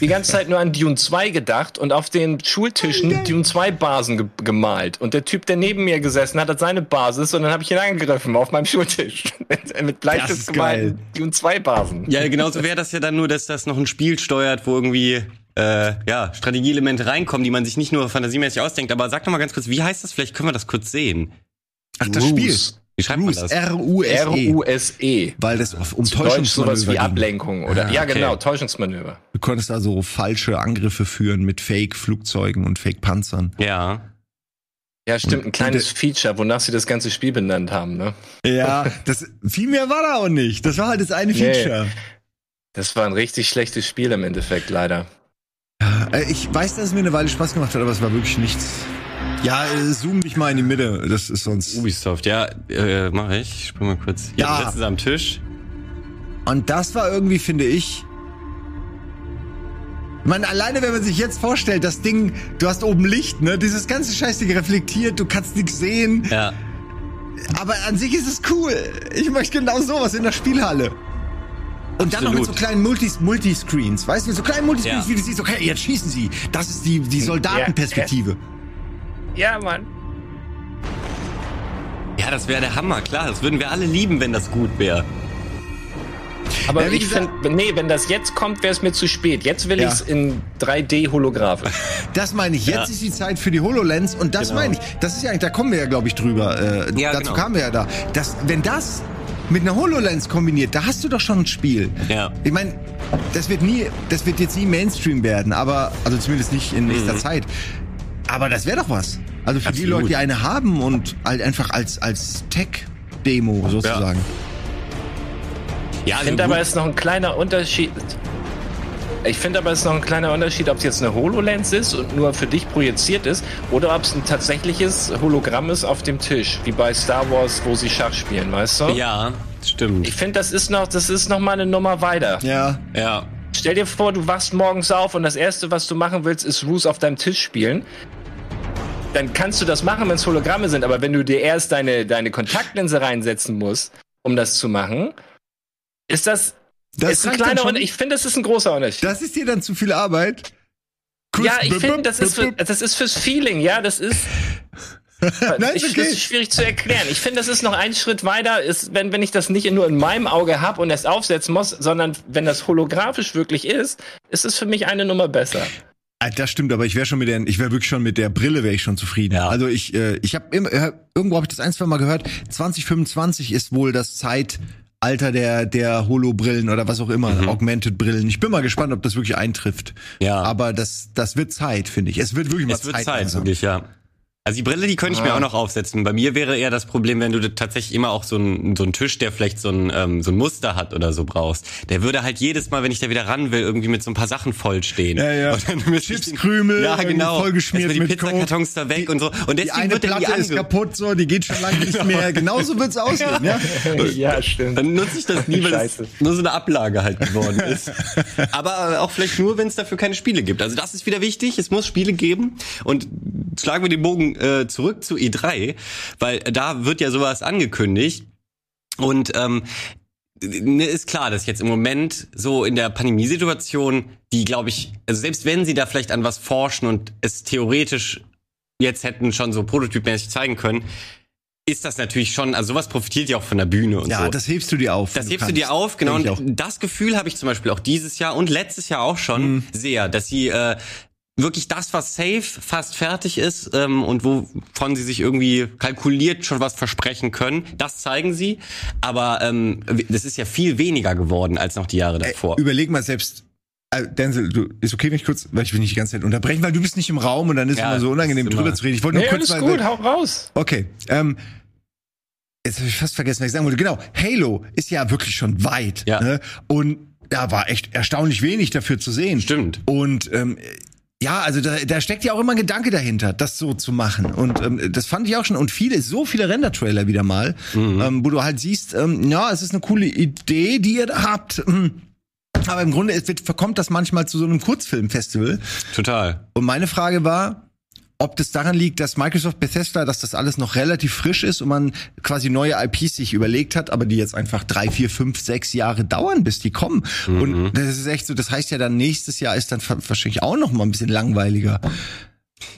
die ganze Zeit nur an Dune 2 gedacht und auf den Schultischen Dune 2 Basen ge gemalt. Und der Typ, der neben mir gesessen hat, hat seine Basis und dann habe ich ihn angegriffen auf meinem Schultisch. Mit Das Bleistift gemalt Dune 2 Basen. Ja, genauso wäre das ja dann nur, dass das noch ein Spiel steuert, wo irgendwie äh, ja, Strategieelemente reinkommen, die man sich nicht nur fantasiemäßig ausdenkt. Aber sag doch mal ganz kurz, wie heißt das? Vielleicht können wir das kurz sehen. Ach, das Spiel. Wie schreibt man Ruse, das? R-U-S-E. R-U-S-E. Weil das auf um Zu Deutsch Täuschungsmanöver sowas wie. Ablenkung oder Ah, ja okay. genau Täuschungsmanöver. Du konntest also falsche Angriffe führen mit Fake-Flugzeugen und Fake-Panzern. Ja. Ja, stimmt, ein kleines Feature, wonach sie das ganze Spiel benannt haben, ne? Ja, das, viel mehr war da auch nicht. Das war halt das eine Nee. Feature. Das war ein richtig schlechtes Spiel im Endeffekt, leider. Äh, Ich weiß, dass es mir eine Weile Spaß gemacht hat, aber es war wirklich nichts. Ja, äh, zoom dich mal in die Mitte. Das ist sonst. Ubisoft, ja, äh, mach ich. Ich spring mal kurz. Hier sitzen sie am Tisch. Und das war irgendwie, finde ich. Meine, alleine wenn man sich jetzt vorstellt, das Ding, du hast oben Licht, ne? Dieses ganze Scheißding reflektiert, du kannst nichts sehen. Ja. Aber an sich ist es cool. Ich möchte genau sowas in der Spielhalle. Und dann noch mit so Absolut. kleinen Multis, Multiscreens, weißt du, mit so kleinen Multiscreens, Ja. wie du siehst, okay, jetzt schießen sie. Das ist die, die Soldatenperspektive. Ja, Mann. Ja, das wäre der Hammer, klar. Das würden wir alle lieben, wenn das gut wäre. Aber Ja, ich finde, nee, wenn das jetzt kommt, wäre es mir zu spät. Jetzt will Ja. ich's in 3D holographisch. Das meine ich. Jetzt Ja. ist die Zeit für die HoloLens und das Genau. meine ich. Das ist ja eigentlich, da kommen wir ja, glaube ich, drüber. Äh, Ja, dazu genau. kamen wir ja da. Das, wenn das mit einer HoloLens kombiniert, da hast du doch schon ein Spiel. Ja. Ich meine, das wird nie, das wird jetzt nie Mainstream werden, aber, also zumindest nicht in nächster Zeit. Aber das wäre doch was. Also für die Absolut. Leute, die eine haben und halt einfach als, als Tech-Demo sozusagen. Ja, Ich also finde aber, es ist noch ein kleiner Unterschied. Ich finde aber, es ist noch ein kleiner Unterschied, ob es jetzt eine HoloLens ist und nur für dich projiziert ist oder ob es ein tatsächliches Hologramm ist auf dem Tisch, wie bei Star Wars, wo sie Schach spielen, weißt du? Ja, stimmt. Ich finde, das ist noch, das ist noch mal eine Nummer weiter. Ja. Ja. Stell dir vor, du wachst morgens auf und das erste, was du machen willst, ist Roos auf deinem Tisch spielen. Dann kannst du das machen, wenn es Hologramme sind, aber wenn du dir erst deine, deine Kontaktlinse reinsetzen musst, um das zu machen, ist das, Das ist ein kleiner. Unterschied. Ich finde, das ist ein großer Unterschied. Das ist dir dann zu viel Arbeit. Kurz ja, ich finde, das ist, für, das ist fürs Feeling, ja, das ist. Nein, ich okay. das ist schwierig zu erklären. Ich finde, das ist noch ein Schritt weiter, ist, wenn, wenn ich das nicht nur in meinem Auge habe und erst aufsetzen muss, sondern wenn das holographisch wirklich ist, ist es für mich eine Nummer besser. Ah, Das stimmt, aber ich wäre schon mit der, ich wäre wirklich schon mit der Brille wäre ich schon zufrieden. Ja. Also ich, äh, ich habe immer, äh, irgendwo habe ich das ein, zwei Mal gehört. 2025 ist wohl das Zeitalter der der Holo-Brillen oder was auch immer, Augmented Brillen. Ich bin mal gespannt, ob das wirklich eintrifft. Ja. Aber das das wird Zeit, finde ich. Es wird wirklich mal Es wird Zeit. Zeit, wirklich, ja. Also die Brille, die könnte ich mir Ah. auch noch aufsetzen. Bei mir wäre eher das Problem, wenn du tatsächlich immer auch so einen so einen Tisch, der vielleicht so ein, ähm, so ein Muster hat oder so brauchst. Der würde halt jedes Mal, wenn ich da wieder ran will, irgendwie mit so ein paar Sachen vollstehen. Ja, ja. Und dann Chipskrümel, ja, genau. vollgeschmiert Erstmal die. Pizzakartons da weg und so. Und Die deswegen eine wird Platte ist ange kaputt, so, die geht schon lange nicht mehr. Genauso wird's aussehen, ja? ja, stimmt. Dann nutze ich das nie, weil es nur so eine Ablage halt geworden ist. Aber auch vielleicht nur, wenn es dafür keine Spiele gibt. Also das ist wieder wichtig. Es muss Spiele geben. Und schlagen wir den Bogen äh, zurück zu E3, weil da wird ja sowas angekündigt. Und ähm, ist klar, dass jetzt im Moment so in der Pandemiesituation, die glaube ich, also selbst wenn sie da vielleicht an was forschen und es theoretisch jetzt hätten schon so prototypmäßig zeigen können, ist das natürlich schon, also sowas profitiert ja auch von der Bühne und Ja, so. das hebst du dir auf. Das wenn hebst du kannst. dir auf, genau. Und das Gefühl habe ich zum Beispiel auch dieses Jahr und letztes Jahr auch schon Mhm. sehr, dass sie äh, wirklich das, was safe fast fertig ist ähm, und wovon sie sich irgendwie kalkuliert schon was versprechen können, das zeigen sie. Aber ähm, das ist ja viel weniger geworden als noch die Jahre davor. Ey, überleg mal selbst. äh, Denzel, du, ist okay, wenn ich kurz, weil ich will nicht die ganze Zeit unterbrechen, weil du bist nicht im Raum und dann ist Ja, immer so unangenehm ist drüber immer- zu reden. Ich wollte nur Nee, kurz alles weil- gut, hau raus. Okay, ähm, jetzt habe ich fast vergessen, was ich sagen wollte. Genau, Halo ist ja wirklich schon weit. Ja. Ne? Und da war echt erstaunlich wenig dafür zu sehen. Stimmt. Und ähm, ja, also da, da steckt ja auch immer ein Gedanke dahinter, das so zu machen. Und ähm, das fand ich auch schon. Und viele, so viele Render-Trailer wieder mal, ähm, wo du halt siehst, ähm, ja, es ist eine coole Idee, die ihr da habt. Hm. Aber im Grunde es wird, verkommt das manchmal zu so einem Kurzfilmfestival. Total. Und meine Frage war, ob das daran liegt, dass Microsoft Bethesda, dass das alles noch relativ frisch ist und man quasi neue IPs sich überlegt hat, aber die jetzt einfach drei, vier, fünf, sechs Jahre dauern, bis die kommen. Und das ist echt so, das heißt ja dann nächstes Jahr ist dann wahrscheinlich auch noch mal ein bisschen langweiliger.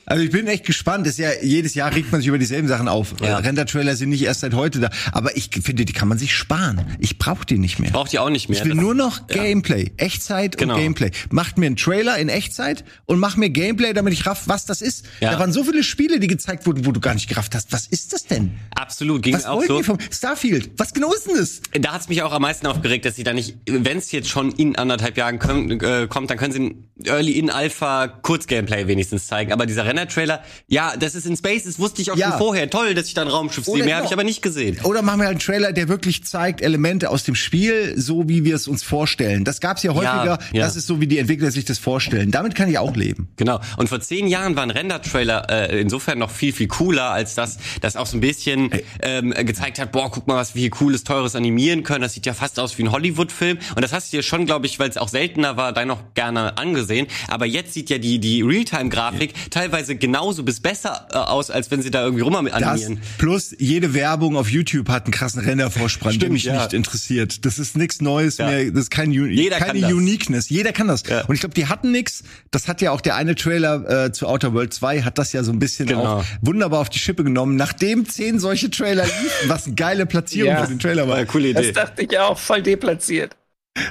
Also ich bin echt gespannt. Das ist ja, jedes Jahr regt man sich über dieselben Sachen auf. Ja. Render-Trailer sind nicht erst seit heute da. Aber ich finde, die kann man sich sparen. Ich brauche die nicht mehr. Braucht ihr auch nicht mehr. Ich will Das- nur noch Gameplay. Echtzeit Genau. und Gameplay. Macht mir einen Trailer in Echtzeit und mach mir Gameplay, damit ich raff, was das ist. Ja. Da waren so viele Spiele, die gezeigt wurden, wo du gar nicht gerafft hast. Was ist das denn? Absolut, ging Was auch so. die vom Starfield? Was genau ist denn das? Da hat's mich auch am meisten aufgeregt, dass sie da nicht, wenn es jetzt schon in anderthalb Jahren können, äh, kommt, dann können sie ein Early in Alpha Kurzgameplay wenigstens zeigen. Aber dieser Renner-Trailer, ja, das ist in Space, das wusste ich auch Ja. schon vorher. Toll, dass ich da ein Raumschiff sehe. Mehr habe genau. ich aber nicht gesehen. Oder machen wir halt einen Trailer, der wirklich zeigt Elemente aus dem Spiel, so wie wir es uns vorstellen. Das gab's ja häufiger. ja. Das ist so, wie die Entwickler sich das vorstellen. Damit kann ich auch leben. Genau. Und vor zehn Jahren war ein Render-Trailer äh, insofern noch viel, viel cooler, als das, das auch so ein bisschen ähm, gezeigt hat, boah, guck mal, was wir hier cooles, teures animieren können. Das sieht ja fast aus wie ein Hollywood-Film. Und das hast du dir schon, glaube ich, weil es auch seltener war, da noch gerne angesehen. Aber jetzt sieht ja die, die Realtime-Grafik teilweise genauso bis besser äh, aus, als wenn sie da irgendwie rum Das animieren. plus jede Werbung auf YouTube hat einen krassen Rendervorsprung, der mich ja. nicht interessiert. Das ist nichts Neues Ja. mehr. Das ist kein, Jeder kann keine das. Uniqueness. Jeder kann das. Ja. Und ich glaube, die hatten nix. Das hat ja auch der eine Trailer äh, zu Outer World 2 hat das ja so ein bisschen Genau. auch wunderbar auf die Schippe genommen. Nachdem zehn solche Trailer liefen, was eine geile Platzierung Ja. für den Trailer war. Eine coole Das Idee. dachte ich auch, voll deplatziert.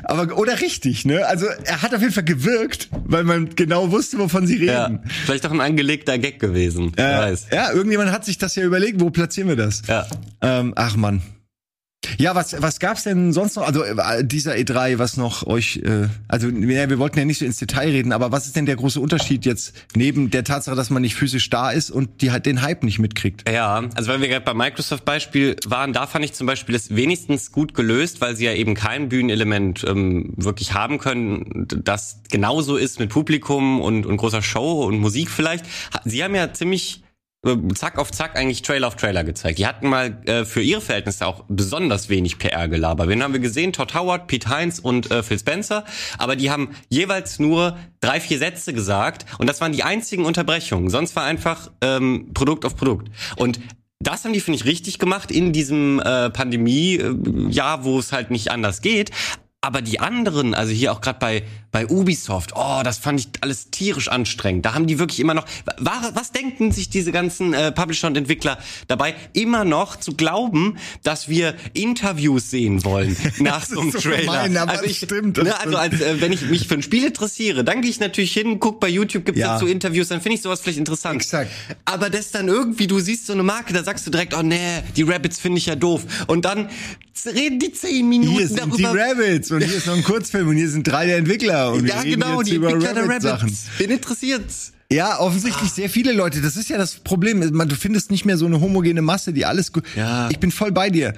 Aber oder richtig, ne? Also er hat auf jeden Fall gewirkt, weil man genau wusste, wovon sie Ja. reden. Vielleicht auch ein angelegter Gag gewesen. Äh, weiß. ja, irgendjemand hat sich das ja überlegt, wo platzieren wir das? Ja. Ähm, ach man. Ja, was was gab's denn sonst noch? Also äh, dieser E3, was noch euch äh, also ja, wir wollten ja nicht so ins Detail reden, aber was ist denn der große Unterschied jetzt neben der Tatsache, dass man nicht physisch da ist und die halt den Hype nicht mitkriegt? Ja, also weil wir gerade beim Microsoft-Beispiel waren, da fand ich zum Beispiel es wenigstens gut gelöst, weil sie ja eben kein Bühnenelement ähm, wirklich haben können, das genauso ist mit Publikum und, und großer Show und Musik vielleicht. Sie haben ja ziemlich zack auf zack eigentlich Trailer auf Trailer gezeigt. Die hatten mal äh, für ihre Verhältnisse auch besonders wenig PR-Gelaber. Wen haben wir gesehen? Todd Howard, Pete Heinz und äh, Phil Spencer. Aber die haben jeweils nur drei, vier Sätze gesagt und das waren die einzigen Unterbrechungen. Sonst war einfach ähm, Produkt auf Produkt. Und das haben die, finde ich, richtig gemacht in diesem äh, Pandemie-Jahr, wo es halt nicht anders geht. Aber die anderen, also hier auch gerade bei bei Ubisoft, oh, das fand ich alles tierisch anstrengend. Da haben die wirklich immer noch, was denken sich diese ganzen äh, Publisher und Entwickler dabei, immer noch zu glauben, dass wir Interviews sehen wollen nach so einem so Trailer. gemein, aber also das ich, stimmt, ne, also als äh, wenn ich mich für ein Spiel interessiere, dann gehe ich natürlich hin, guck bei YouTube, gibt's Ja. dazu Interviews, dann finde ich sowas vielleicht interessant. Exakt. Aber das dann irgendwie, du siehst so eine Marke, da sagst du direkt, oh nee, die Rabbits finde ich ja doof. Und dann reden die zehn Minuten Hier sind die darüber. Rabbits und hier ist noch ein Kurzfilm und hier sind drei der Entwickler und ja, wir reden genau, jetzt die über Entwickler der Rabbit-Sachen. Rabbits. Wen interessiert's? Ja, offensichtlich sehr viele Leute. Das ist ja das Problem. Man, du findest nicht mehr so eine homogene Masse, die alles gut. Ja. Ich bin voll bei dir.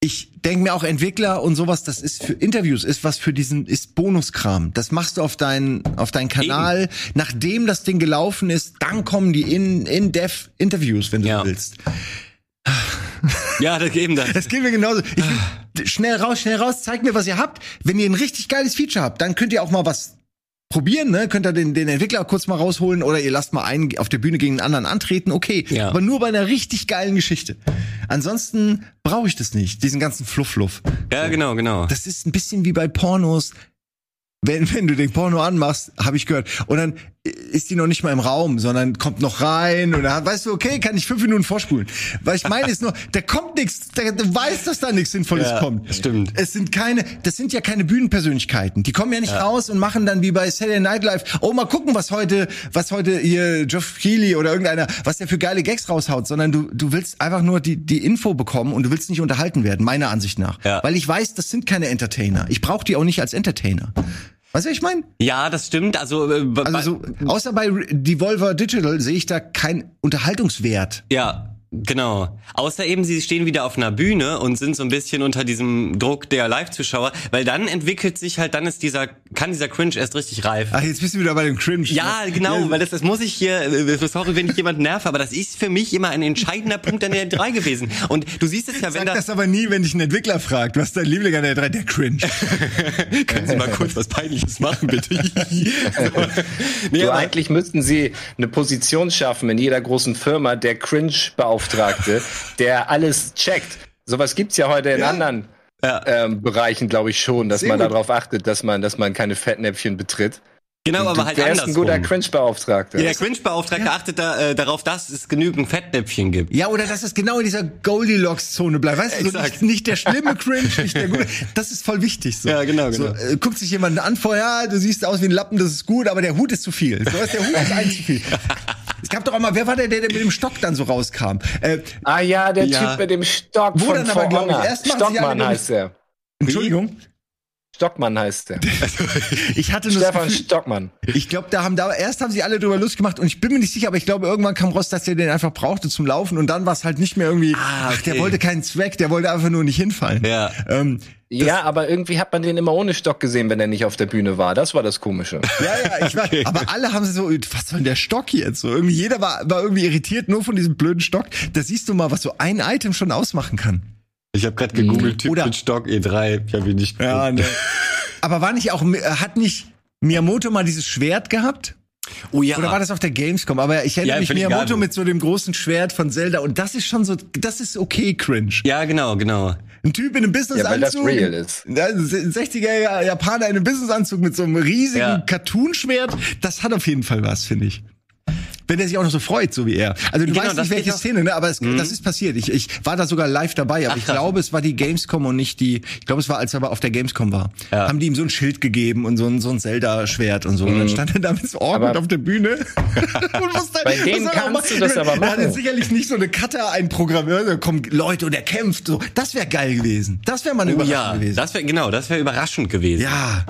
Ich denke mir auch Entwickler und sowas, das ist für Interviews, ist was für diesen, ist Bonuskram. Das machst du auf deinen, auf deinen Kanal. Nachdem das Ding gelaufen ist, dann kommen die in, in Dev Interviews, wenn du Ja. willst. Ja, das eben das. Das geht mir genauso. Ich will, schnell raus, schnell raus, zeigt mir, was ihr habt. Wenn ihr ein richtig geiles Feature habt, dann könnt ihr auch mal was probieren, ne? Könnt ihr den, den Entwickler kurz mal rausholen oder ihr lasst mal einen auf der Bühne gegen einen anderen antreten, okay. Ja. Aber nur bei einer richtig geilen Geschichte. Ansonsten brauche ich das nicht, diesen ganzen Fluff-Fluff. Ja, genau, genau. Das ist ein bisschen wie bei Pornos. Wenn, wenn du den Porno anmachst, habe ich gehört, und dann ist die noch nicht mal im Raum, sondern kommt noch rein dann weißt du, okay, kann ich fünf Minuten vorspulen. Weil ich meine ist nur, da kommt nichts, da, du weißt, dass da nichts Sinnvolles Ja, kommt. stimmt. Es sind keine, das sind ja keine Bühnenpersönlichkeiten. Die kommen ja nicht raus und machen dann wie bei Saturday Night Live, oh mal gucken, was heute, was heute hier Geoff Keighley oder irgendeiner, was der für geile Gags raushaut, sondern du, du willst einfach nur die, die Info bekommen und du willst nicht unterhalten werden, meiner Ansicht nach. Ja. Weil ich weiß, das sind keine Entertainer. Ich brauche die auch nicht als Entertainer. Weißt du, was ich meine? Ja, das stimmt. Also, äh, Also so, außer bei Devolver Digital sehe ich da keinen Unterhaltungswert. Ja, genau. Außer eben, sie stehen wieder auf einer Bühne und sind so ein bisschen unter diesem Druck der Live-Zuschauer, weil dann entwickelt sich halt, dann ist dieser, kann dieser Cringe erst richtig reif. Ach, jetzt bist du wieder bei dem Cringe. Ja, ne? genau, weil das, das muss ich hier, äh, sorry, wenn ich jemand nerve, aber das ist für mich immer ein entscheidender Punkt an der 3 gewesen. Und du siehst es ja, wenn Sag da, das aber nie, wenn dich ein Entwickler fragt, was ist dein Liebling an der 3? Der Cringe. können Sie mal kurz was Peinliches machen, bitte? so. nee, Du, aber, eigentlich müssten sie eine Position schaffen in jeder großen Firma, der Cringe-Beauftragte, der alles checkt. Sowas gibt's ja heute in Ja. anderen Ja. ähm, Bereichen, glaube ich schon, dass Sehr man gut. darauf achtet, dass man, dass man keine Fettnäpfchen betritt. Genau, aber halt Wer ist andersrum. ein guter Cringe-Beauftragter? Ja, der Cringe-Beauftragte achtet da, äh, darauf, dass es genügend Fettnäpfchen gibt. Ja, oder dass es genau in dieser Goldilocks-Zone bleibt. Weißt du, so nicht, nicht der schlimme Cringe, nicht der gute. Das ist voll wichtig. So. Ja, genau, So, genau. äh, guckt sich jemand an vorher, ja, du siehst aus wie ein Lappen, das ist gut, aber der Hut ist zu viel. So ist der Hut ist eigentlich zu viel. Es gab doch auch mal, wer war der, der, der mit dem Stock dann so rauskam? Äh, Ah ja, der Ja. Typ mit dem Stock Wo von dann aber, For glaub ich, erst Stockmann heißt er. Entschuldigung. Stockmann heißt er. Ich hatte nur Stefan Gefühl, Stockmann. ich glaube, da haben da erst haben sie alle drüber Lust gemacht und ich bin mir nicht sicher, aber ich glaube, irgendwann kam raus, dass der den einfach brauchte zum Laufen und dann war es halt nicht mehr irgendwie, Ah, ach, der okay. wollte keinen Zweck, der wollte einfach nur nicht hinfallen. Ja. Ähm, Ja, aber irgendwie hat man den immer ohne Stock gesehen, wenn er nicht auf der Bühne war. Das war das Komische. Ja, ja, ich weiß. Aber alle haben so, was soll denn der Stock jetzt? So irgendwie jeder war, war irgendwie irritiert nur von diesem blöden Stock. Da siehst du mal, was so ein Item schon ausmachen kann. Ich habe gerade gegoogelt, Typ Oder- mit Stock E3. Ich habe ihn nicht geguckt. ne. Aber war nicht auch, hat nicht Miyamoto mal dieses Schwert gehabt? Oh ja. Oder war das auf der Gamescom? Aber ich erinnere Ja, mich Miyamoto mit so dem großen Schwert von Zelda und das ist schon so, das ist okay cringe. Ja, genau, genau. Ein Typ in einem Businessanzug. Ja, weil das real ist. Ja, Ein 60er Japaner in einem Businessanzug mit so einem riesigen Ja. Cartoon-Schwert, das hat auf jeden Fall was, finde ich. Wenn er sich auch noch so freut, so wie er. Also du Genau, weißt nicht, welche Szene, ne? aber es, das ist passiert. Ich, ich war da sogar live dabei, aber Ach, ich glaube, es war die Gamescom und nicht die, ich glaube, es war, als er aber auf der Gamescom war. Ja. Haben die ihm so ein Schild gegeben und so ein, so ein Zelda-Schwert und so. Und dann stand er da mit Aber- auf der Bühne. und Bei was soll er kannst machen? du das aber Er hat machen. jetzt sicherlich nicht so eine Cutter einprogrammiert, da kommen Leute und er kämpft. So. Das wäre geil gewesen. Das wäre mal eine Oh Überraschung ja, gewesen. das wäre genau, das wäre überraschend gewesen. ja.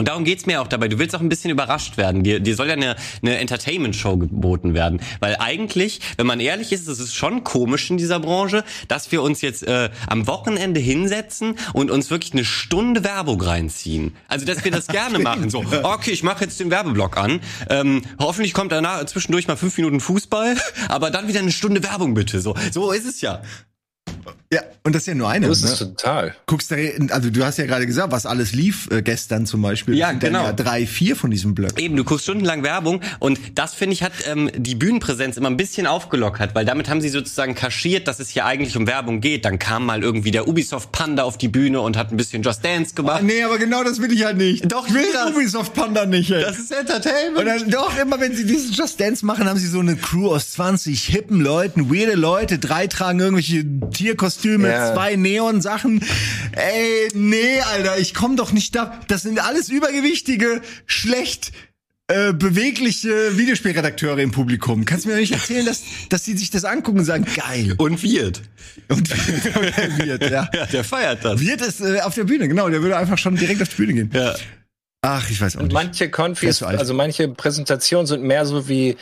Und darum geht's mir auch dabei. Du willst auch ein bisschen überrascht werden. Dir, dir soll ja eine, eine Entertainment-Show geboten werden. Weil eigentlich, wenn man ehrlich ist, es ist schon komisch in dieser Branche, dass wir uns jetzt äh, am Wochenende hinsetzen und uns wirklich eine Stunde Werbung reinziehen. Also, dass wir das gerne machen. So, okay, ich mache jetzt den Werbeblock an. Ähm, hoffentlich kommt danach zwischendurch mal fünf Minuten Fußball, aber dann wieder eine Stunde Werbung bitte. So, so ist es ja. Ja, und das ist ja nur eine. So ist es Ne? total. Guckst da, also du hast ja gerade gesagt, was alles lief äh, gestern zum Beispiel. Ja, Das sind dann genau. Ja, drei, vier von diesen Blöcken. Eben, du guckst stundenlang Werbung und das finde ich hat ähm, die Bühnenpräsenz immer ein bisschen aufgelockert, weil damit haben sie sozusagen kaschiert, dass es hier eigentlich um Werbung geht. Dann kam mal irgendwie der Ubisoft Panda auf die Bühne und hat ein bisschen Just Dance gemacht. nee, aber genau das will ich halt nicht. Doch, ich will das das. Ubisoft Panda nicht. Ey. Das ist Entertainment. und dann doch immer, wenn sie dieses Just Dance machen, haben sie so eine Crew aus 20 hippen Leuten, weirde Leute, drei tragen irgendwelche Tierkostüme, Ja. zwei Neon-Sachen. Ey, nee, Alter, ich komm doch nicht da. Das sind alles übergewichtige, schlecht äh, bewegliche Videospielredakteure im Publikum. Kannst du mir doch nicht erzählen, dass, dass sie sich das angucken und sagen, geil. und Wirt. Und wird, ja. Ja, der feiert das. Wird es äh, auf der Bühne, genau. Der würde einfach schon direkt auf die Bühne gehen. Ja. Ach, ich weiß auch Und nicht. manche ist alt. also manche Präsentationen sind mehr so wie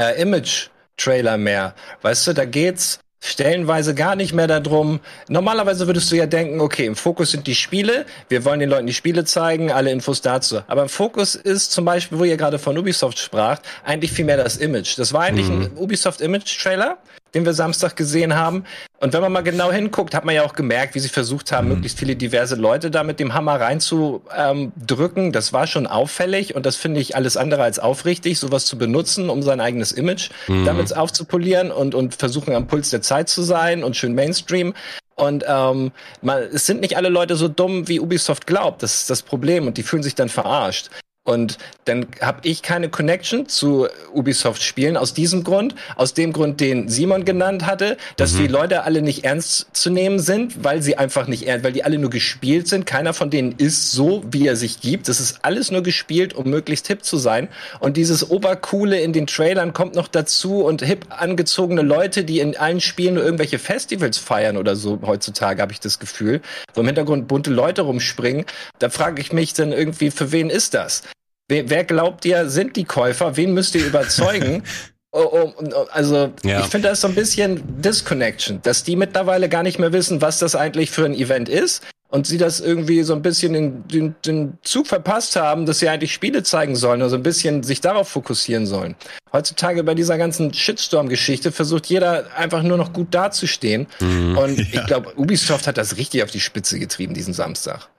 äh, Image-Trailer mehr. Weißt du, da geht's stellenweise gar nicht mehr darum. Normalerweise würdest du ja denken, okay, im Fokus sind die Spiele, wir wollen den Leuten die Spiele zeigen, alle Infos dazu. Aber im Fokus ist zum Beispiel, wo ihr gerade von Ubisoft spracht, eigentlich viel mehr das Image. Das war eigentlich ein Ubisoft Image-Trailer, den wir Samstag gesehen haben. Und wenn man mal genau hinguckt, hat man ja auch gemerkt, wie sie versucht haben, möglichst viele diverse Leute da mit dem Hammer reinzudrücken. Das war schon auffällig und das finde ich alles andere als aufrichtig, sowas zu benutzen, um sein eigenes Image damit aufzupolieren und, und versuchen am Puls der Zeit zu sein und schön Mainstream. Und ähm, man, es sind nicht alle Leute so dumm, wie Ubisoft glaubt. Das ist das Problem und die fühlen sich dann verarscht. Und dann habe ich keine Connection zu Ubisoft-Spielen aus diesem Grund, aus dem Grund, den Simon genannt hatte, dass die Leute alle nicht ernst zu nehmen sind, weil sie einfach nicht ernst, weil die alle nur gespielt sind. Keiner von denen ist so, wie er sich gibt. Das ist alles nur gespielt, um möglichst hip zu sein. Und dieses Obercoole in den Trailern kommt noch dazu und hip angezogene Leute, die in allen Spielen nur irgendwelche Festivals feiern oder so heutzutage, habe ich das Gefühl, wo im Hintergrund bunte Leute rumspringen. Da frage ich mich dann irgendwie, für wen ist das? Wer, wer glaubt ihr, sind die Käufer? Wen müsst ihr überzeugen? Oh, oh, oh, also Ja. ich finde das so ein bisschen Disconnection, dass die mittlerweile gar nicht mehr wissen, was das eigentlich für ein Event ist und sie das irgendwie so ein bisschen in, den, den Zug verpasst haben, dass sie eigentlich Spiele zeigen sollen, also ein bisschen sich darauf fokussieren sollen. Heutzutage bei dieser ganzen Shitstorm-Geschichte versucht jeder einfach nur noch gut dazustehen und ich glaube, Ubisoft hat das richtig auf die Spitze getrieben diesen Samstag.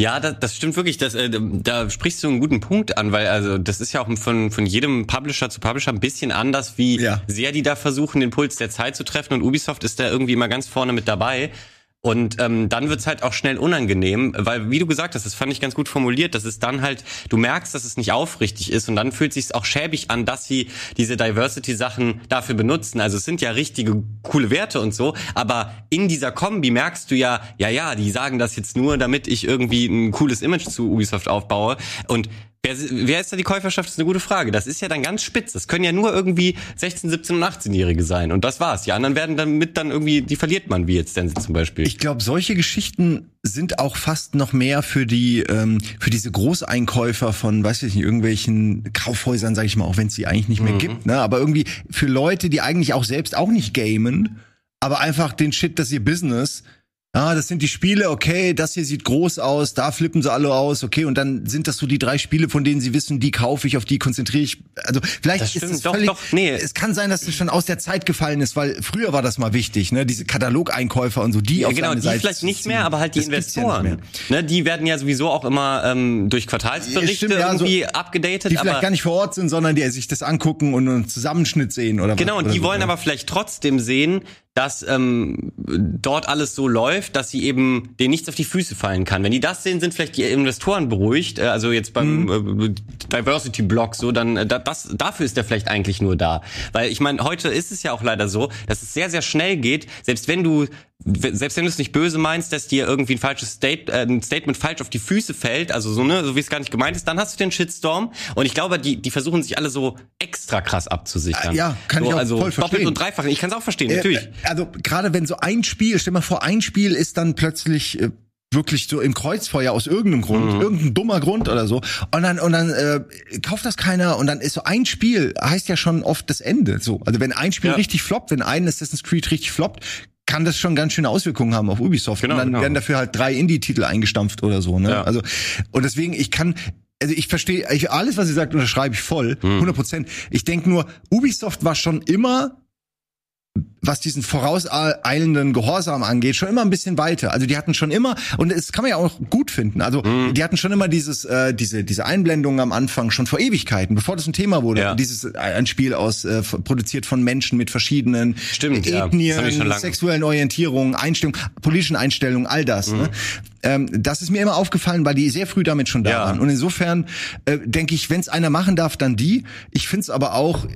Ja, das, das stimmt wirklich. Das, äh, da sprichst du einen guten Punkt an, weil also das ist ja auch von, von jedem Publisher zu Publisher ein bisschen anders, wie Ja. sehr die da versuchen, den Puls der Zeit zu treffen. Und Ubisoft ist da irgendwie immer ganz vorne mit dabei. Und ähm, dann wird's halt auch schnell unangenehm, weil, wie du gesagt hast, das fand ich ganz gut formuliert, dass es dann halt, du merkst, dass es nicht aufrichtig ist und dann fühlt sich's auch schäbig an, dass sie diese Diversity-Sachen dafür benutzen. Also es sind ja richtige coole Werte und so, aber in dieser Kombi merkst du ja, ja, ja, die sagen das jetzt nur, damit ich irgendwie ein cooles Image zu Ubisoft aufbaue. Und Wer, wer ist da die Käuferschaft? Das ist eine gute Frage. Das ist ja dann ganz spitz. Das können ja nur irgendwie 16, 17 und 18-Jährige sein. Und das war's. Die anderen werden dann mit dann irgendwie, die verliert man, wie jetzt Stenzel zum Beispiel. Ich glaube, solche Geschichten sind auch fast noch mehr für die, ähm, für diese Großeinkäufer von, weiß ich nicht, irgendwelchen Kaufhäusern, sage ich mal, auch wenn es sie eigentlich nicht mehr Mhm. gibt. Ne? Aber irgendwie für Leute, die eigentlich auch selbst auch nicht gamen, aber einfach den Shit, das ist ihr Business. Ah, das sind die Spiele, okay, das hier sieht groß aus, da flippen sie alle aus, okay, und dann sind das so die drei Spiele, von denen sie wissen, die kaufe ich, auf die konzentriere ich. Also vielleicht Das ist es doch, völlig, doch, nee. es kann sein, dass es schon aus der Zeit gefallen ist, weil früher war das mal wichtig, ne, diese Katalogeinkäufer und so, die Ja, auf genau, die Seite vielleicht nicht mehr, aber halt die Das ja Investoren. mehr. ne, die werden ja sowieso auch immer ähm, durch Quartalsberichte Stimmt, ja, so- irgendwie abgedatet. die vielleicht gar nicht vor Ort sind, sondern die sich das angucken und einen Zusammenschnitt sehen oder Genau, was, und oder die so, wollen ja. aber vielleicht trotzdem sehen, dass ähm, dort alles so läuft, dass sie eben denen nichts auf die Füße fallen kann. Wenn die das sehen, sind vielleicht die Investoren beruhigt. Äh, also jetzt beim Mhm. äh, Diversity Block so, dann äh, da- das dafür ist der vielleicht eigentlich nur da, weil ich meine, heute ist es ja auch leider so, dass es sehr sehr schnell geht. Selbst wenn du selbst wenn du es nicht böse meinst, dass dir irgendwie ein falsches State, äh, ein Statement falsch auf die Füße fällt, also so ne, so wie es gar nicht gemeint ist, dann hast du den Shitstorm. Und ich glaube, die die versuchen sich alle so extra krass abzusichern. Äh, ja, kann so, ich auch also voll doppelt verstehen. und dreifach. Ich kann es auch verstehen, Äh, natürlich. äh, Also gerade wenn so ein Spiel, stell mal vor, ein Spiel ist dann plötzlich äh, wirklich so im Kreuzfeuer aus irgendeinem Grund, Mhm. irgendein dummer Grund oder so. Und dann und dann äh, kauft das keiner und dann ist so ein Spiel heißt ja schon oft das Ende. So, also wenn ein Spiel Ja. richtig floppt, wenn ein Assassin's Creed richtig floppt, kann das schon ganz schöne Auswirkungen haben auf Ubisoft. Genau, und dann genau. werden dafür halt drei Indie-Titel eingestampft oder so. Ne? Ja. Also und deswegen ich kann also ich verstehe, ich, alles, was ihr sagt, unterschreibe ich voll, Mhm. 100 Prozent. Ich denke nur, Ubisoft war schon immer was diesen vorauseilenden Gehorsam angeht, schon immer ein bisschen weiter. Also die hatten schon immer, und das kann man ja auch gut finden, also Mhm. die hatten schon immer dieses, äh, diese, diese Einblendungen am Anfang schon vor Ewigkeiten, bevor das ein Thema wurde. Ja. Dieses äh, ein Spiel aus äh, produziert von Menschen mit verschiedenen Stimmt, ja. Ethnien, lange. sexuellen Orientierungen, Einstellungen, politischen Einstellungen, all das. Mhm. Ne? Ähm, das ist mir immer aufgefallen, weil die sehr früh damit schon da Ja. waren. Und insofern äh, denke ich, wenn es einer machen darf, dann die. Ich finde es aber auch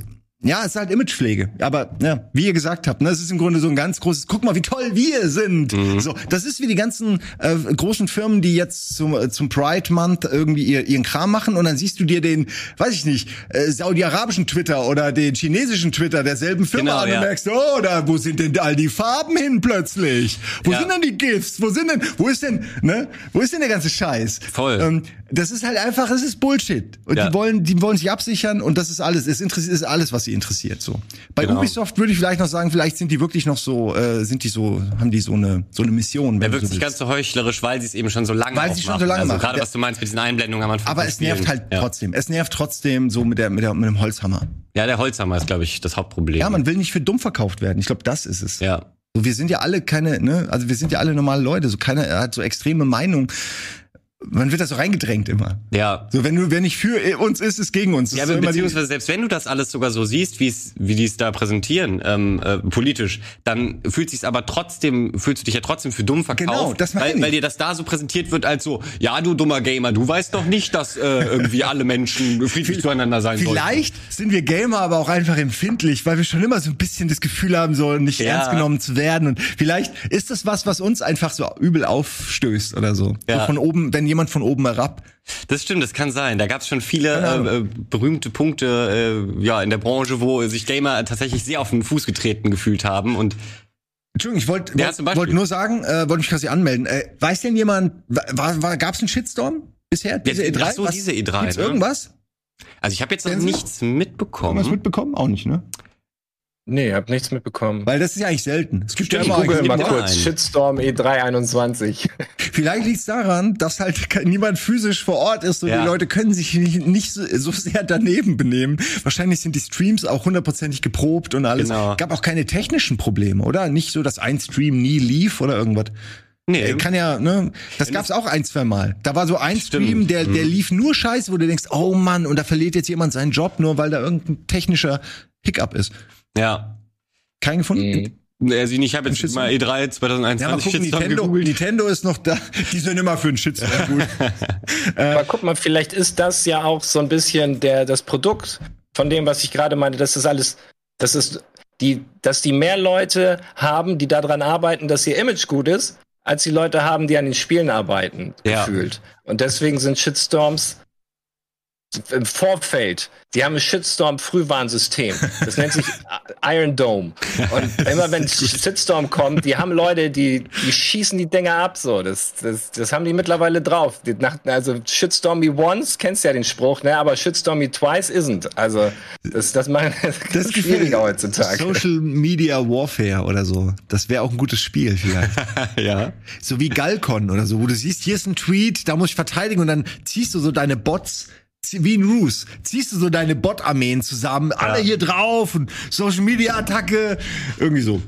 ja, es ist halt Imagepflege. Aber ja, wie ihr gesagt habt, ne, es ist im Grunde so ein ganz großes, guck mal, wie toll wir sind. Mhm. So, das ist wie die ganzen äh, großen Firmen, die jetzt zum, äh, zum Pride Month irgendwie ihr, ihren Kram machen und dann siehst du dir den, weiß ich nicht, äh, saudi-arabischen Twitter oder den chinesischen Twitter derselben Firma Genau, an ja. und merkst, oh, da, wo sind denn all die Farben hin plötzlich? Wo Ja. sind denn die GIFs? Wo sind denn, wo ist denn, ne, wo ist denn der ganze Scheiß? Voll. Ähm, das ist halt einfach, es ist Bullshit. Und Ja. die wollen, die wollen sich absichern und das ist alles. Es interessiert, ist alles, was sie interessiert. So. Bei Genau. Ubisoft würde ich vielleicht noch sagen, vielleicht sind die wirklich noch so, äh, sind die so, haben die so eine, so eine Mission. Er wenn wirkt so nicht ganz so heuchlerisch, weil sie es eben schon so lange Weil auch sie schon so lange also machen. Gerade Ja. was du meinst mit diesen Einblendungen am Anfang. Aber es nervt halt ja. trotzdem. Es nervt trotzdem so mit der, mit der, mit dem Holzhammer. Ja, der Holzhammer ist, glaube ich, das Hauptproblem. Ja, man will nicht für dumm verkauft werden. Ich glaube, das ist es. Ja. So, wir sind ja alle keine, ne, also wir sind ja alle normale Leute. So keiner hat so extreme Meinung. Man wird da so reingedrängt immer. Ja. So, wenn du, wer nicht für uns ist, ist gegen uns. Das Ja, die- beziehungsweise selbst wenn du das alles sogar so siehst, wie es, wie die es da präsentieren, ähm, äh, politisch, dann fühlt sich's aber trotzdem, fühlst du dich ja trotzdem für dumm verkauft, Genau, das weil, ich. weil dir das da so präsentiert wird als so, ja, du dummer Gamer, du weißt doch nicht, dass äh, irgendwie alle Menschen friedlich zueinander sein sollen. Vielleicht sind wir Gamer aber auch einfach empfindlich, weil wir schon immer so ein bisschen das Gefühl haben, so nicht Ja. ernst genommen zu werden. Und vielleicht ist das was, was uns einfach so übel aufstößt oder so. Ja. so von oben, wenn jemand von oben herab. Das stimmt, das kann sein. Da gab es schon viele äh, äh, berühmte Punkte äh, ja in der Branche, wo sich Gamer tatsächlich sehr auf den Fuß getreten gefühlt haben und Entschuldigung, ich wollte Ja, wollt, wollt nur sagen, äh, wollte mich quasi anmelden. Äh, weiß denn jemand, war, war, gab's einen Shitstorm bisher? Diese Ja, E3? ach so, diese E3, Gibt's ne? irgendwas? also ich habe jetzt noch nichts mitbekommen. Irgendwas mitbekommen? Auch nicht, ne? Nee, hab nichts mitbekommen. Weil das ist ja eigentlich selten. Es gibt Stimmt, ja Ich immer google mal kurz. einen. Shitstorm E E321. Vielleicht liegt es daran, dass halt niemand physisch vor Ort ist und Ja. die Leute können sich nicht, nicht so, so sehr daneben benehmen. Wahrscheinlich sind die Streams auch hundertprozentig geprobt und alles. Genau. Gab auch keine technischen Probleme, oder? Nicht so, dass ein Stream nie lief oder irgendwas. nee, Äh, Kann ja, ne? Das gab's auch ein, zwei Mal. Da war so ein Stimmt. Stream, der, der lief nur scheiße, wo du denkst, oh Mann, und da verliert jetzt jemand seinen Job, nur weil da irgendein technischer Hiccup ist. Ja. Kein gefunden? Mhm. Also ich habe jetzt mal E3 2021 ja, mal gucken, Nintendo, Nintendo ist noch da. Die sind immer für einen Shitstorm gut. Aber guck mal, vielleicht ist das ja auch so ein bisschen der, das Produkt von dem, was ich gerade meinte. Das ist alles, das ist die, dass die mehr Leute haben, die daran arbeiten, dass ihr Image gut ist, als die Leute haben, die an den Spielen arbeiten, ja. gefühlt. Und deswegen sind Shitstorms im Vorfeld, die haben ein Shitstorm-Frühwarnsystem. Das nennt sich Iron Dome. Und immer wenn Shitstorm kommt, die haben Leute, die, die schießen die Dinger ab, so. Das, das, das haben die mittlerweile drauf. Die, nach, also Shitstorm me once, kennst ja den Spruch, ne? Aber Shitstorm me twice isn't. Also, das, das machen, das, das ist schwieriger heutzutage. Social Media Warfare oder so. Das wäre auch ein gutes Spiel vielleicht. ja. So wie Galcon oder so, wo du siehst, hier ist ein Tweet, da muss ich verteidigen und dann ziehst du so deine Bots wie ein Roos, ziehst du so deine Bot-Armeen zusammen, ja. alle hier drauf und Social Media Attacke, irgendwie so.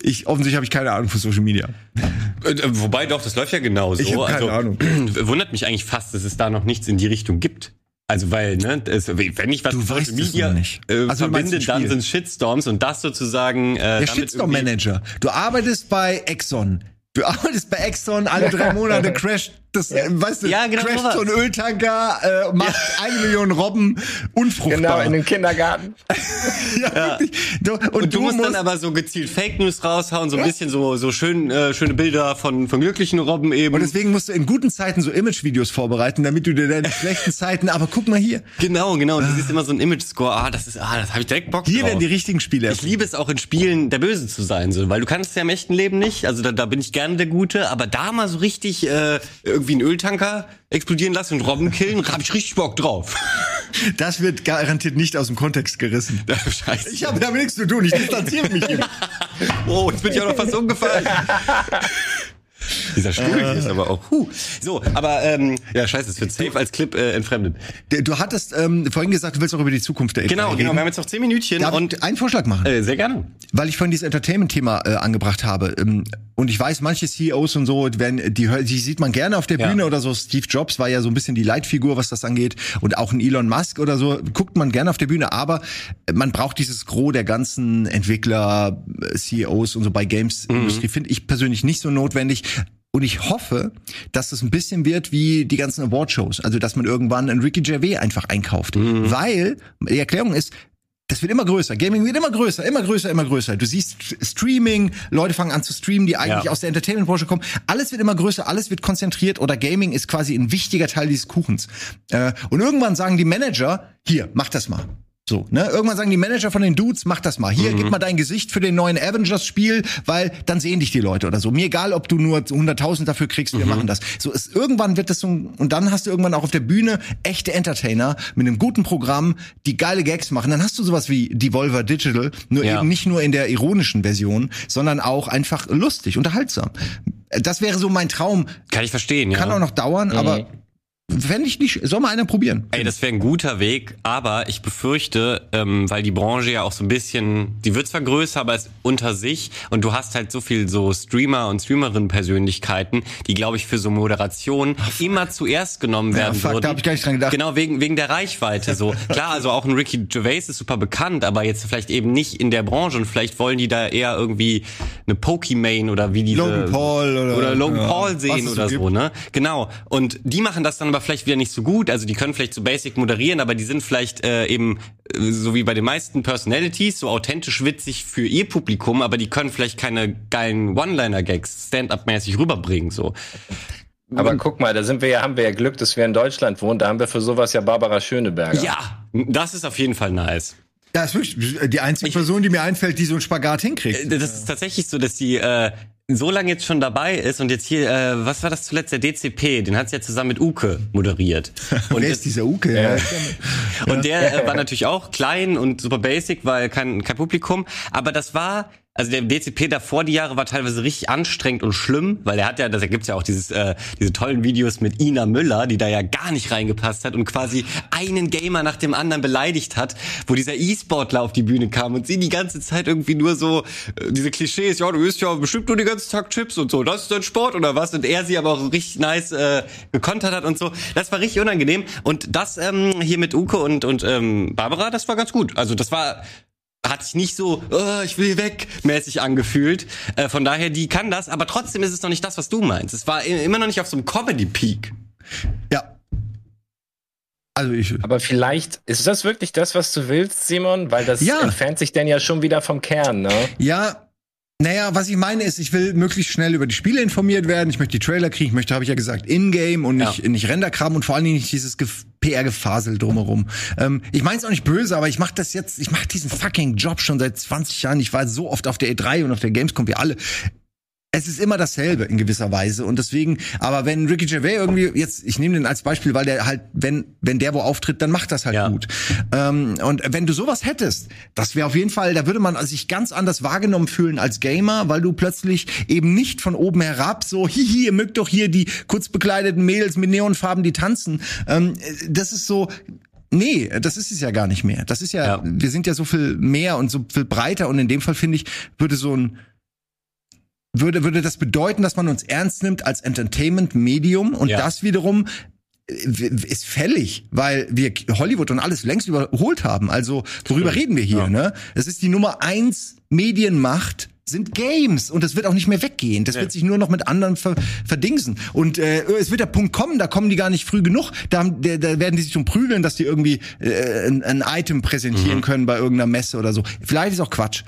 Ich offensichtlich habe ich keine Ahnung von Social Media. Äh, äh, wobei doch, das läuft ja genauso. Ich habe keine also, Ahnung. Wundert mich eigentlich fast, dass es da noch nichts in die Richtung gibt. Also weil, ne, es, wenn ich was mit Social Media nicht. Äh, also verbinde, dann sind Shitstorms und das sozusagen. Äh, Der Shitstorm-Manager. Du arbeitest bei Exxon. Du arbeitest bei Exxon, alle drei Monate crasht das, ja. weißt du, ja, genau crasht so ein Öltanker, äh, macht ja. eine Million Robben unfruchtbar. Genau, in den Kindergarten. ja, ja. Du, und, und, du, musst, musst dann aber so gezielt Fake News raushauen, so ein bisschen so, so schön, äh, schöne Bilder von, von glücklichen Robben eben. Und deswegen musst du in guten Zeiten so Image-Videos vorbereiten, damit du dir deine schlechten Zeiten, aber guck mal hier. Genau, genau, und du siehst immer so ein Image-Score, ah, das ist, ah, das habe ich direkt Bock Hier drauf. werden die richtigen Spiele. Ich liebe es auch in Spielen, der Böse zu sein, so, weil du kannst ja im echten Leben nicht, also da, da bin ich gerne der Gute, aber da mal so richtig äh, irgendwie ein Öltanker explodieren lassen und Robben killen, hab ich richtig Bock drauf. Das wird garantiert nicht aus dem Kontext gerissen. Scheiße. Ich habe damit nichts zu tun, ich distanziere mich hier. oh, jetzt bin ich auch noch fast umgefallen. Dieser Stuhl äh, ist aber auch. Huh. So, aber ähm, ja, scheiße, es wird safe als Clip äh, entfremdet. Du hattest ähm, vorhin gesagt, du willst auch über die Zukunft der Genau, genau. Wir haben jetzt noch zehn Minütchen Darf und einen Vorschlag machen. Äh, sehr gerne. Weil ich vorhin dieses Entertainment-Thema äh, angebracht habe. Ähm, und ich weiß, manche CEOs und so, wenn die, die sieht man gerne auf der Bühne ja. oder so. Steve Jobs war ja so ein bisschen die Leitfigur, was das angeht. Und auch ein Elon Musk oder so guckt man gerne auf der Bühne. Aber man braucht dieses Gros der ganzen Entwickler, äh, CEOs und so bei Games-Industrie. Mhm. Finde ich persönlich nicht so notwendig. Und ich hoffe, dass es ein bisschen wird wie die ganzen Awardshows. Also, dass man irgendwann einen Ricky Gervais einfach einkauft. Mhm. Weil, die Erklärung ist, das wird immer größer. Gaming wird immer größer, immer größer, immer größer. Du siehst Streaming, Leute fangen an zu streamen, die eigentlich ja. aus der Entertainment-Branche kommen. Alles wird immer größer, alles wird konzentriert oder Gaming ist quasi ein wichtiger Teil dieses Kuchens. Äh, und irgendwann sagen die Manager, hier, mach das mal. So, ne? Irgendwann sagen die Manager von den Dudes, mach das mal. Hier, mhm. gib mal dein Gesicht für den neuen Avengers-Spiel, weil dann sehen dich die Leute oder so. Mir egal, ob du nur 100.000 dafür kriegst, wir mhm. machen das. So, ist, irgendwann wird das so, und dann hast du irgendwann auch auf der Bühne echte Entertainer mit einem guten Programm, die geile Gags machen. Dann hast du sowas wie Devolver Digital, nur ja. eben nicht nur in der ironischen Version, sondern auch einfach lustig, unterhaltsam. Das wäre so mein Traum. Kann ich verstehen, ja. Kann auch noch dauern, mhm. aber Fände ich nicht, soll mal einer probieren. Ey, das wäre ein guter Weg, aber ich befürchte, ähm, weil die Branche ja auch so ein bisschen, die wird zwar größer, aber ist unter sich und du hast halt so viel so Streamer und Streamerinnen-Persönlichkeiten, die, glaube ich, für so Moderation immer zuerst genommen werden ja, fuck, würden. Da hab ich gar nicht dran gedacht. Genau, wegen, wegen der Reichweite so. Klar, also auch ein Ricky Gervais ist super bekannt, aber jetzt vielleicht eben nicht in der Branche und vielleicht wollen die da eher irgendwie eine Pokimane oder wie diese... Logan Paul oder... Oder Logan ja, Paul sehen oder so, so ne? Genau. Und die machen das dann aber vielleicht wieder nicht so gut. Also die können vielleicht so basic moderieren, aber die sind vielleicht äh, eben, äh, so wie bei den meisten Personalities, so authentisch witzig für ihr Publikum, aber die können vielleicht keine geilen One-Liner-Gags stand-up-mäßig rüberbringen. so. Aber guck mal, da sind wir ja, haben wir ja Glück, dass wir in Deutschland wohnen. Da haben wir für sowas ja Barbara Schöneberger. Ja, das ist auf jeden Fall nice. Ja, ist wirklich die einzige Person, die mir einfällt, die so einen Spagat hinkriegt. Das ist tatsächlich so, dass die äh, so lange jetzt schon dabei ist und jetzt hier, äh, was war das zuletzt, der DCP, den hat sie ja zusammen mit Uke moderiert. Und Wer ist dieser Uke? Ja. und der äh, war natürlich auch klein und super basic, weil kein, kein Publikum, aber das war also der DCP davor die Jahre war teilweise richtig anstrengend und schlimm, weil er hat ja, da gibt's ja auch dieses, äh, diese tollen Videos mit Ina Müller, die da ja gar nicht reingepasst hat und quasi einen Gamer nach dem anderen beleidigt hat, wo dieser E-Sportler auf die Bühne kam und sie die ganze Zeit irgendwie nur so äh, diese Klischees, ja, du isst ja bestimmt nur den ganzen Tag Chips und so, das ist dein Sport oder was? Und er sie aber auch richtig nice äh, gekontert hat und so. Das war richtig unangenehm. Und das ähm, hier mit Uke und, und ähm, Barbara, das war ganz gut. Also das war hat sich nicht so, oh, ich will weg, mäßig angefühlt. Äh, von daher, die kann das, aber trotzdem ist es noch nicht das, was du meinst. Es war immer noch nicht auf so einem Comedy-Peak. Ja. Also ich. Aber vielleicht ist das wirklich das, was du willst, Simon? Weil das Ja. entfernt sich denn ja schon wieder vom Kern, ne? Ja, naja, was ich meine ist, ich will möglichst schnell über die Spiele informiert werden. Ich möchte die Trailer kriegen. Ich möchte, habe ich ja gesagt, in-game und nicht, Ja. nicht Renderkram und vor allen Dingen nicht dieses Gef- PR-Gefasel drumherum. Ähm, ich meine es auch nicht böse, aber ich mache das jetzt, ich mache diesen fucking Job schon seit 20 Jahren. Ich war so oft auf der E3 und auf der Gamescom wie alle. Es ist immer dasselbe in gewisser Weise und deswegen, aber wenn Ricky Gervais irgendwie jetzt, ich nehme den als Beispiel, weil der halt, wenn wenn der wo auftritt, dann macht das halt Ja. gut. Ähm, und wenn du sowas hättest, das wäre auf jeden Fall, da würde man sich ganz anders wahrgenommen fühlen als Gamer, weil du plötzlich eben nicht von oben herab so, hihi, ihr mögt doch hier die kurz bekleideten Mädels mit Neonfarben, die tanzen. Ähm, das ist so, Nee, das ist es ja gar nicht mehr. Das ist ja, Ja. wir sind ja so viel mehr und so viel breiter und in dem Fall finde ich, würde so ein, würde, würde das bedeuten, dass man uns ernst nimmt als Entertainment-Medium und Ja. das wiederum ist fällig, weil wir Hollywood und alles längst überholt haben. Also worüber reden wir hier? Ja. Ne? Es ist die Nummer eins Medienmacht sind Games und das wird auch nicht mehr weggehen. Das Nee. wird sich nur noch mit anderen ver verdingsen. Und äh, es wird der Punkt kommen, da kommen die gar nicht früh genug. Da, da, da werden die sich um prügeln, dass die irgendwie äh, ein, ein Item präsentieren Mhm. können bei irgendeiner Messe oder so. Vielleicht ist auch Quatsch.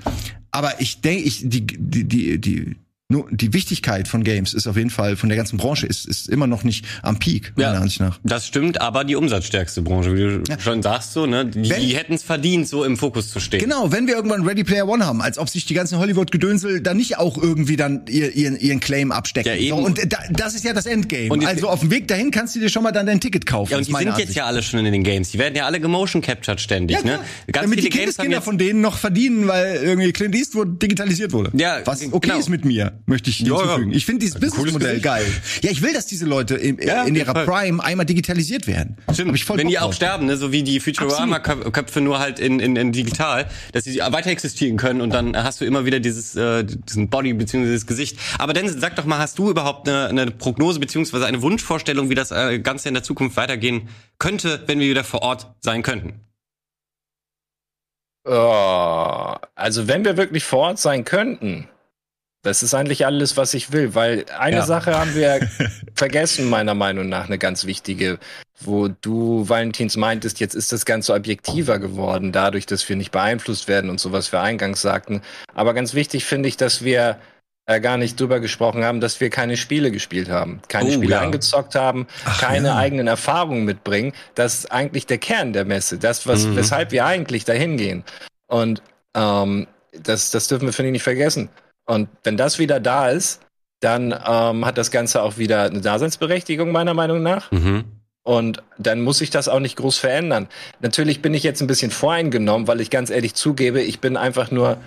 Aber ich denke, ich die die die die nur die Wichtigkeit von Games ist auf jeden Fall von der ganzen Branche ist ist immer noch nicht am Peak meiner Ansicht nach. Das stimmt, aber die umsatzstärkste Branche, wie du schon sagst, so, ne? Die, die hätten es verdient, so im Fokus zu stehen. Genau, wenn wir irgendwann Ready Player One haben, als ob sich die ganzen Hollywood-Gedönsel da nicht auch irgendwie dann ihr, ihren, ihren Claim abstecken. Ja, eben. So, und da, das ist ja das Endgame. Und jetzt- also auf dem Weg dahin kannst du dir schon mal dann dein Ticket kaufen. Ja, und die sind jetzt Ansicht. ja alle schon in den Games. Die werden ja alle gemotion captured ständig, Ja, ne? Ganz Damit viele die Kindeskinder jetzt von denen noch verdienen, weil irgendwie Clint Eastwood digitalisiert wurde. Ja, Was g- okay genau. ist mit mir, möchte ich Ja, ja. hinzufügen. Ich finde dieses Businessmodell geil. Ja, ich will, dass diese Leute in, Ja, in ihrer Fall. Prime einmal digitalisiert werden. Stimmt, Hab ich voll wenn Bock die auch drauf. sterben, ne, so wie die Futurama-Köpfe nur halt in, in, in digital, dass sie weiter existieren können und dann hast du immer wieder dieses äh, diesen Body beziehungsweise dieses Gesicht. Aber Dennis, sag doch mal, hast du überhaupt eine, eine Prognose beziehungsweise eine Wunschvorstellung, wie das äh, Ganze in der Zukunft weitergehen könnte, wenn wir wieder vor Ort sein könnten? Oh, also wenn wir wirklich vor Ort sein könnten, das ist eigentlich alles, was ich will, weil eine Ja. Sache haben wir vergessen, meiner Meinung nach, eine ganz wichtige, wo du, Valentins, meintest, jetzt ist das Ganze objektiver geworden, dadurch, dass wir nicht beeinflusst werden und so, was wir eingangs sagten. Aber ganz wichtig finde ich, dass wir äh, gar nicht drüber gesprochen haben, dass wir keine Spiele gespielt haben, keine Oh, Spiele ja. eingezockt haben, keine ja. eigenen Erfahrungen mitbringen. Das ist eigentlich der Kern der Messe, das, was, Mhm. weshalb wir eigentlich dahin gehen. Und ähm, das, das dürfen wir, finde ich, nicht vergessen. Und wenn das wieder da ist, dann ähm, hat das Ganze auch wieder eine Daseinsberechtigung, meiner Meinung nach. Mhm. Und dann muss sich das auch nicht groß verändern. Natürlich bin ich jetzt ein bisschen voreingenommen, weil ich ganz ehrlich zugebe, ich bin einfach nur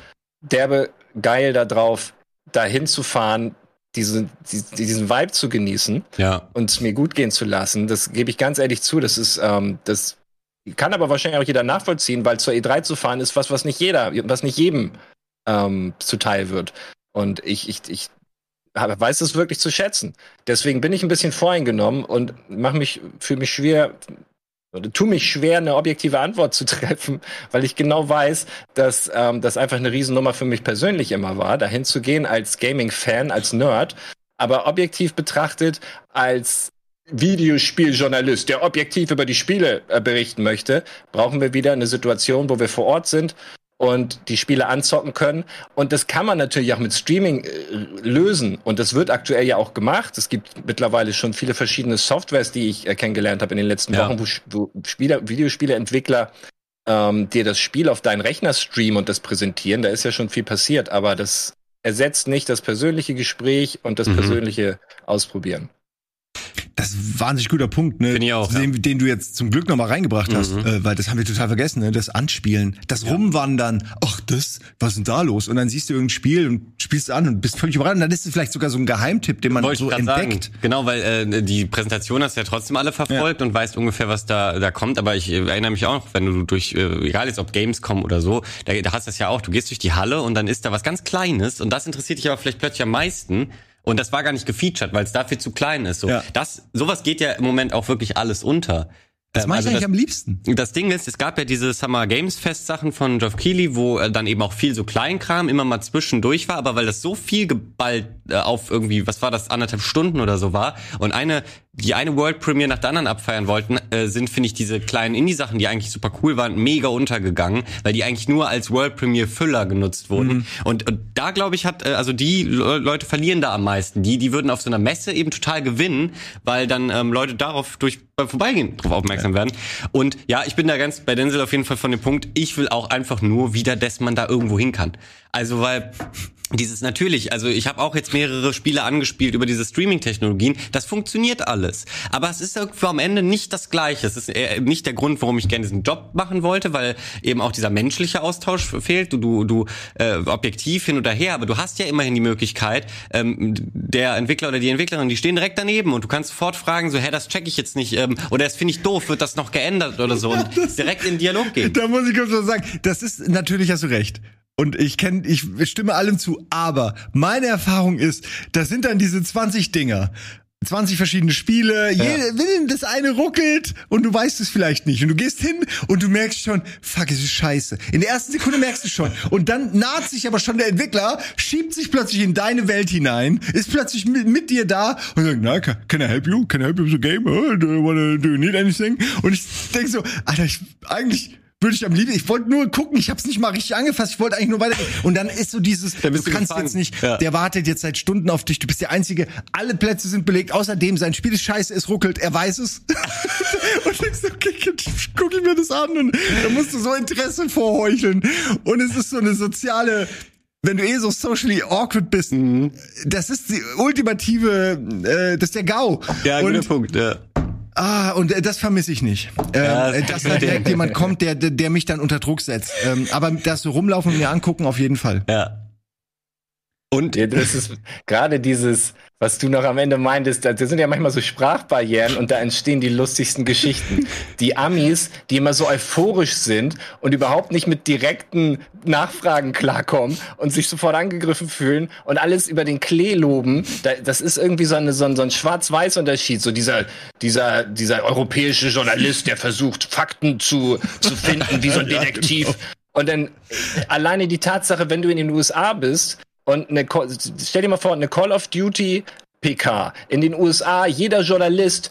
derbe geil darauf, dahin zu fahren, diese, die, diesen Vibe zu genießen Ja. und es mir gut gehen zu lassen. Das gebe ich ganz ehrlich zu. Das ist, ähm, das kann aber wahrscheinlich auch jeder nachvollziehen, weil zur E3 zu fahren ist was, was nicht jeder, was nicht jedem ähm, zuteil wird. Und ich, ich, ich weiß es wirklich zu schätzen. Deswegen bin ich ein bisschen voreingenommen und mache mich, fühle mich schwer, oder tu mich schwer, eine objektive Antwort zu treffen, weil ich genau weiß, dass ähm, das einfach eine Riesennummer für mich persönlich immer war, dahin zu gehen als Gaming-Fan, als Nerd, aber objektiv betrachtet als Videospieljournalist, der objektiv über die Spiele äh, berichten möchte, brauchen wir wieder eine Situation, wo wir vor Ort sind und die Spiele anzocken können. Und das kann man natürlich auch mit Streaming äh, lösen. Und das wird aktuell ja auch gemacht. Es gibt mittlerweile schon viele verschiedene Softwares, die ich äh, kennengelernt habe in den letzten Ja. Wochen, wo, wo Spieler, Videospieleentwickler ähm, dir das Spiel auf deinen Rechner streamen und das präsentieren. Da ist ja schon viel passiert, aber das ersetzt nicht das persönliche Gespräch und das Mhm. persönliche Ausprobieren. Das ist ein wahnsinnig guter Punkt, ne? Finde ich auch, den, den du jetzt zum Glück nochmal reingebracht hast, Mhm. äh, weil das haben wir total vergessen, ne? Das Anspielen, das Rumwandern. Ach, das, was ist denn da los? Und dann siehst du irgendein Spiel und spielst an und bist völlig überrascht. Und dann ist es vielleicht sogar so ein Geheimtipp, den man Wollte so entdeckt. Sagen. Genau, weil äh, die Präsentation hast du ja trotzdem alle verfolgt und weißt ungefähr, was da da kommt. Aber ich äh, erinnere mich auch noch, wenn du durch, äh, egal jetzt ob Gamescom oder so, da, da hast du das ja auch. Du gehst durch die Halle und dann ist da was ganz Kleines und das interessiert dich aber vielleicht plötzlich am meisten. Und das war gar nicht gefeatured, weil es dafür zu klein ist. So, Ja. das, sowas geht ja im Moment auch wirklich alles unter. Das Ähm, mache ich also eigentlich am liebsten. Das Ding ist, es gab ja diese Summer Games Fest Sachen von Geoff Keighley, wo äh, dann eben auch viel so Kleinkram immer mal zwischendurch war, aber weil das so viel geballt äh, auf irgendwie, was war das, anderthalb Stunden oder so war und eine, die eine World Premiere nach der anderen abfeiern wollten, äh, sind, finde ich, diese kleinen Indie-Sachen, die eigentlich super cool waren, mega untergegangen, weil die eigentlich nur als World Premiere Füller genutzt wurden. Und, und da, glaube ich, hat, äh, also die Le Leute verlieren da am meisten. Die, die würden auf so einer Messe eben total gewinnen, weil dann ähm, Leute darauf durch Vorbeigehen drauf aufmerksam werden. Und ja, ich bin da ganz bei Denzel auf jeden Fall von dem Punkt, ich will auch einfach nur wieder, dass man da irgendwo hin kann. Also weil dieses natürlich, also ich habe auch jetzt mehrere Spiele angespielt über diese Streaming-Technologien. Das funktioniert alles, aber es ist irgendwo am Ende nicht das Gleiche. Es ist nicht der Grund, warum ich gerne diesen Job machen wollte, weil eben auch dieser menschliche Austausch fehlt. Du, du, du äh, objektiv hin oder her, aber du hast ja immerhin die Möglichkeit, ähm, der Entwickler oder die Entwicklerin, die stehen direkt daneben und du kannst sofort fragen, so, hä, das check ich jetzt nicht, ähm, oder das finde ich doof, wird das noch geändert oder so und direkt in Dialog gehen. Da muss ich kurz was sagen. Das ist, natürlich hast du recht. Und ich kenne, ich stimme allem zu, aber meine Erfahrung ist, das sind dann diese 20 Dinger. 20 verschiedene Spiele, ja. jede, das eine ruckelt und du weißt es vielleicht nicht. Und du gehst hin und du merkst schon, fuck, es ist scheiße. In der ersten Sekunde merkst du schon. Und dann naht sich aber schon der Entwickler, schiebt sich plötzlich in deine Welt hinein, ist plötzlich mit, mit dir da und sagt, na, can I help you? Can I help you with the game? Oh, do you wanna, do you need anything? Und ich denk so, Alter, ich, eigentlich, würde ich am liebsten, ich wollte nur gucken, ich habe es nicht mal richtig angefasst, ich wollte eigentlich nur weiter. Und dann ist so dieses, du kannst gefangen. jetzt nicht, ja. der wartet jetzt seit Stunden auf dich, du bist der Einzige, alle Plätze sind belegt, außerdem sein Spiel ist scheiße, es ruckelt, er weiß es. und denkst, okay, guck ich mir das an und da musst du so Interesse vorheucheln. Und es ist so eine soziale, wenn du eh so socially awkward bist, mhm. das ist die ultimative, äh, das ist der GAU. Ja, guter Punkt, ja. Ah, und äh, das vermisse ich nicht. Ähm, ja, das dass da direkt jemand kommt, der, der, der mich dann unter Druck setzt. Ähm, aber das so rumlaufen und mir angucken, auf jeden Fall. Ja. Und das ist gerade dieses, was du noch am Ende meintest, da sind ja manchmal so Sprachbarrieren und da entstehen die lustigsten Geschichten. Die Amis, die immer so euphorisch sind und überhaupt nicht mit direkten Nachfragen klarkommen und sich sofort angegriffen fühlen und alles über den Klee loben, das ist irgendwie so, eine, so ein, so ein Schwarz-Weiß-Unterschied. So dieser, dieser, dieser europäische Journalist, der versucht, Fakten zu, zu finden, wie so ein Detektiv. Genau. Und dann alleine die Tatsache, wenn du in den USA bist, und eine, stell dir mal vor, eine Call of Duty PK in den USA, jeder Journalist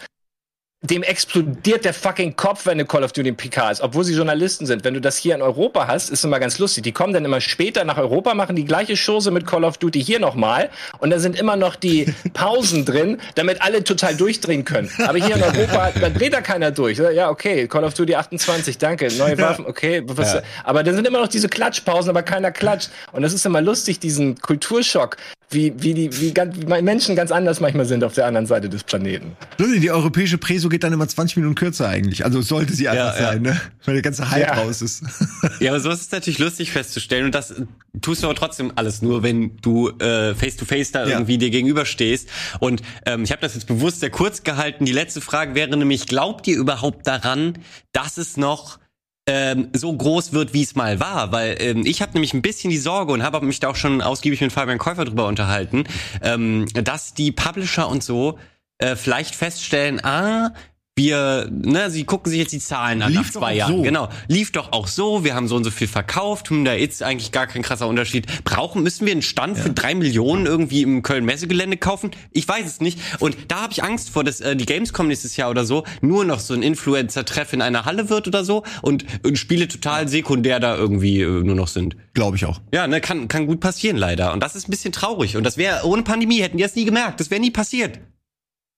dem explodiert der fucking Kopf, wenn eine Call of Duty PK ist, obwohl sie Journalisten sind. Wenn du das hier in Europa hast, ist immer ganz lustig. Die kommen dann immer später nach Europa, machen die gleiche Chose mit Call of Duty hier nochmal und da sind immer noch die Pausen drin, damit alle total durchdrehen können. Aber hier in Europa, da dreht da keiner durch. Ja, okay, Call of Duty 28, danke, neue Waffen, okay. Ja. Aber dann sind immer noch diese Klatschpausen, aber keiner klatscht. Und das ist immer lustig, diesen Kulturschock, wie, wie die, wie, ganz, wie Menschen ganz anders manchmal sind auf der anderen Seite des Planeten. Die europäische Preso geht dann immer 20 Minuten kürzer eigentlich. Also sollte sie einfach ja, sein, ja. ne? Weil der ganze Hype ja. raus ist. Ja, aber so ist es natürlich lustig festzustellen und das tust du aber trotzdem alles nur, wenn du äh, face to face da irgendwie dir gegenüberstehst. Und ähm, ich habe das jetzt bewusst sehr kurz gehalten. Die letzte Frage wäre nämlich: Glaubt ihr überhaupt daran, dass es noch ähm, so groß wird, wie es mal war, weil ähm, ich habe nämlich ein bisschen die Sorge und habe mich da auch schon ausgiebig mit Fabian Käufer drüber unterhalten, ähm, dass die Publisher und so äh, vielleicht feststellen, ah, wir, ne, sie gucken sich jetzt die Zahlen an Lief nach zwei Jahren. So. Genau. Lief doch auch so, wir haben so und so viel verkauft, hm, da ist eigentlich gar kein krasser Unterschied. Brauchen, müssen wir einen Stand ja. für drei Millionen irgendwie im Köln-Messegelände kaufen? Ich weiß es nicht. Und da habe ich Angst vor, dass äh, die Gamescom nächstes Jahr oder so nur noch so ein Influencer-Treff in einer Halle wird oder so und, und Spiele total sekundär da irgendwie äh, nur noch sind. Glaube ich auch. Ja, ne, kann, kann gut passieren leider. Und das ist ein bisschen traurig. Und das wäre, ohne Pandemie hätten die das nie gemerkt. Das wäre nie passiert.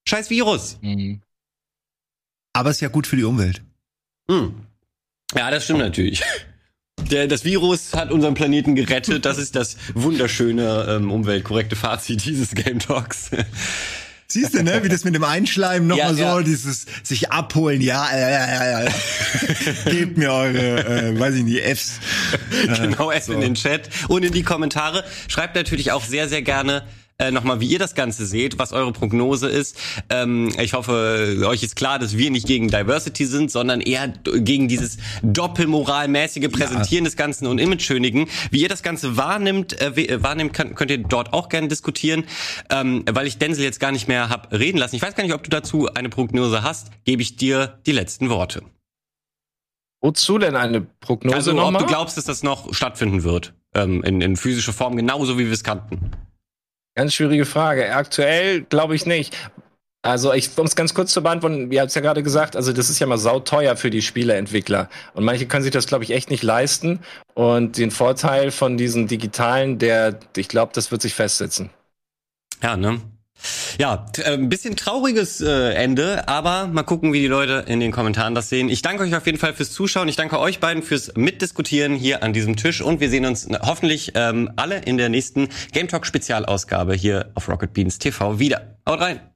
Scheiß Virus. Mhm. Aber es ist ja gut für die Umwelt. Hm. Ja, das stimmt natürlich. Der, das Virus hat unseren Planeten gerettet. Das ist das wunderschöne, ähm, umweltkorrekte Fazit dieses Game Talks. Siehst du, ne, wie das mit dem Einschleimen nochmal ja, so, ja. dieses sich abholen, ja, ja, ja, ja. Gebt mir eure, äh, weiß ich nicht, Fs. Genau, F so. in den Chat und in die Kommentare. Schreibt natürlich auch sehr, sehr gerne, äh, nochmal, wie ihr das Ganze seht, was eure Prognose ist. Ähm, ich hoffe, euch ist klar, dass wir nicht gegen Diversity sind, sondern eher gegen dieses doppelmoralmäßige Präsentieren ja. des Ganzen und Imageschönigen. Wie ihr das Ganze wahrnimmt, äh, wahrnimmt könnt, könnt ihr dort auch gerne diskutieren, ähm, weil ich Denzel jetzt gar nicht mehr hab reden lassen. Ich weiß gar nicht, ob du dazu eine Prognose hast. Gebe ich dir die letzten Worte. Wozu denn eine Prognose Also ob du glaubst, dass das noch stattfinden wird ähm, in, in physischer Form, genauso wie wir es kannten. Ganz schwierige Frage. Aktuell glaube ich nicht. Also, ich, um es ganz kurz zu beantworten, ihr habt es ja gerade gesagt, also das ist ja mal sauteuer für die Spieleentwickler. Und manche können sich das, glaube ich, echt nicht leisten. Und den Vorteil von diesen digitalen, der, ich glaube, das wird sich festsetzen. Ja, ne? Ja, äh, ein bisschen trauriges äh, Ende, aber mal gucken, wie die Leute in den Kommentaren das sehen. Ich danke euch auf jeden Fall fürs Zuschauen. Ich danke euch beiden fürs Mitdiskutieren hier an diesem Tisch und wir sehen uns hoffentlich ähm, alle in der nächsten Game Talk Spezialausgabe hier auf Rocket Beans TV wieder. Haut rein!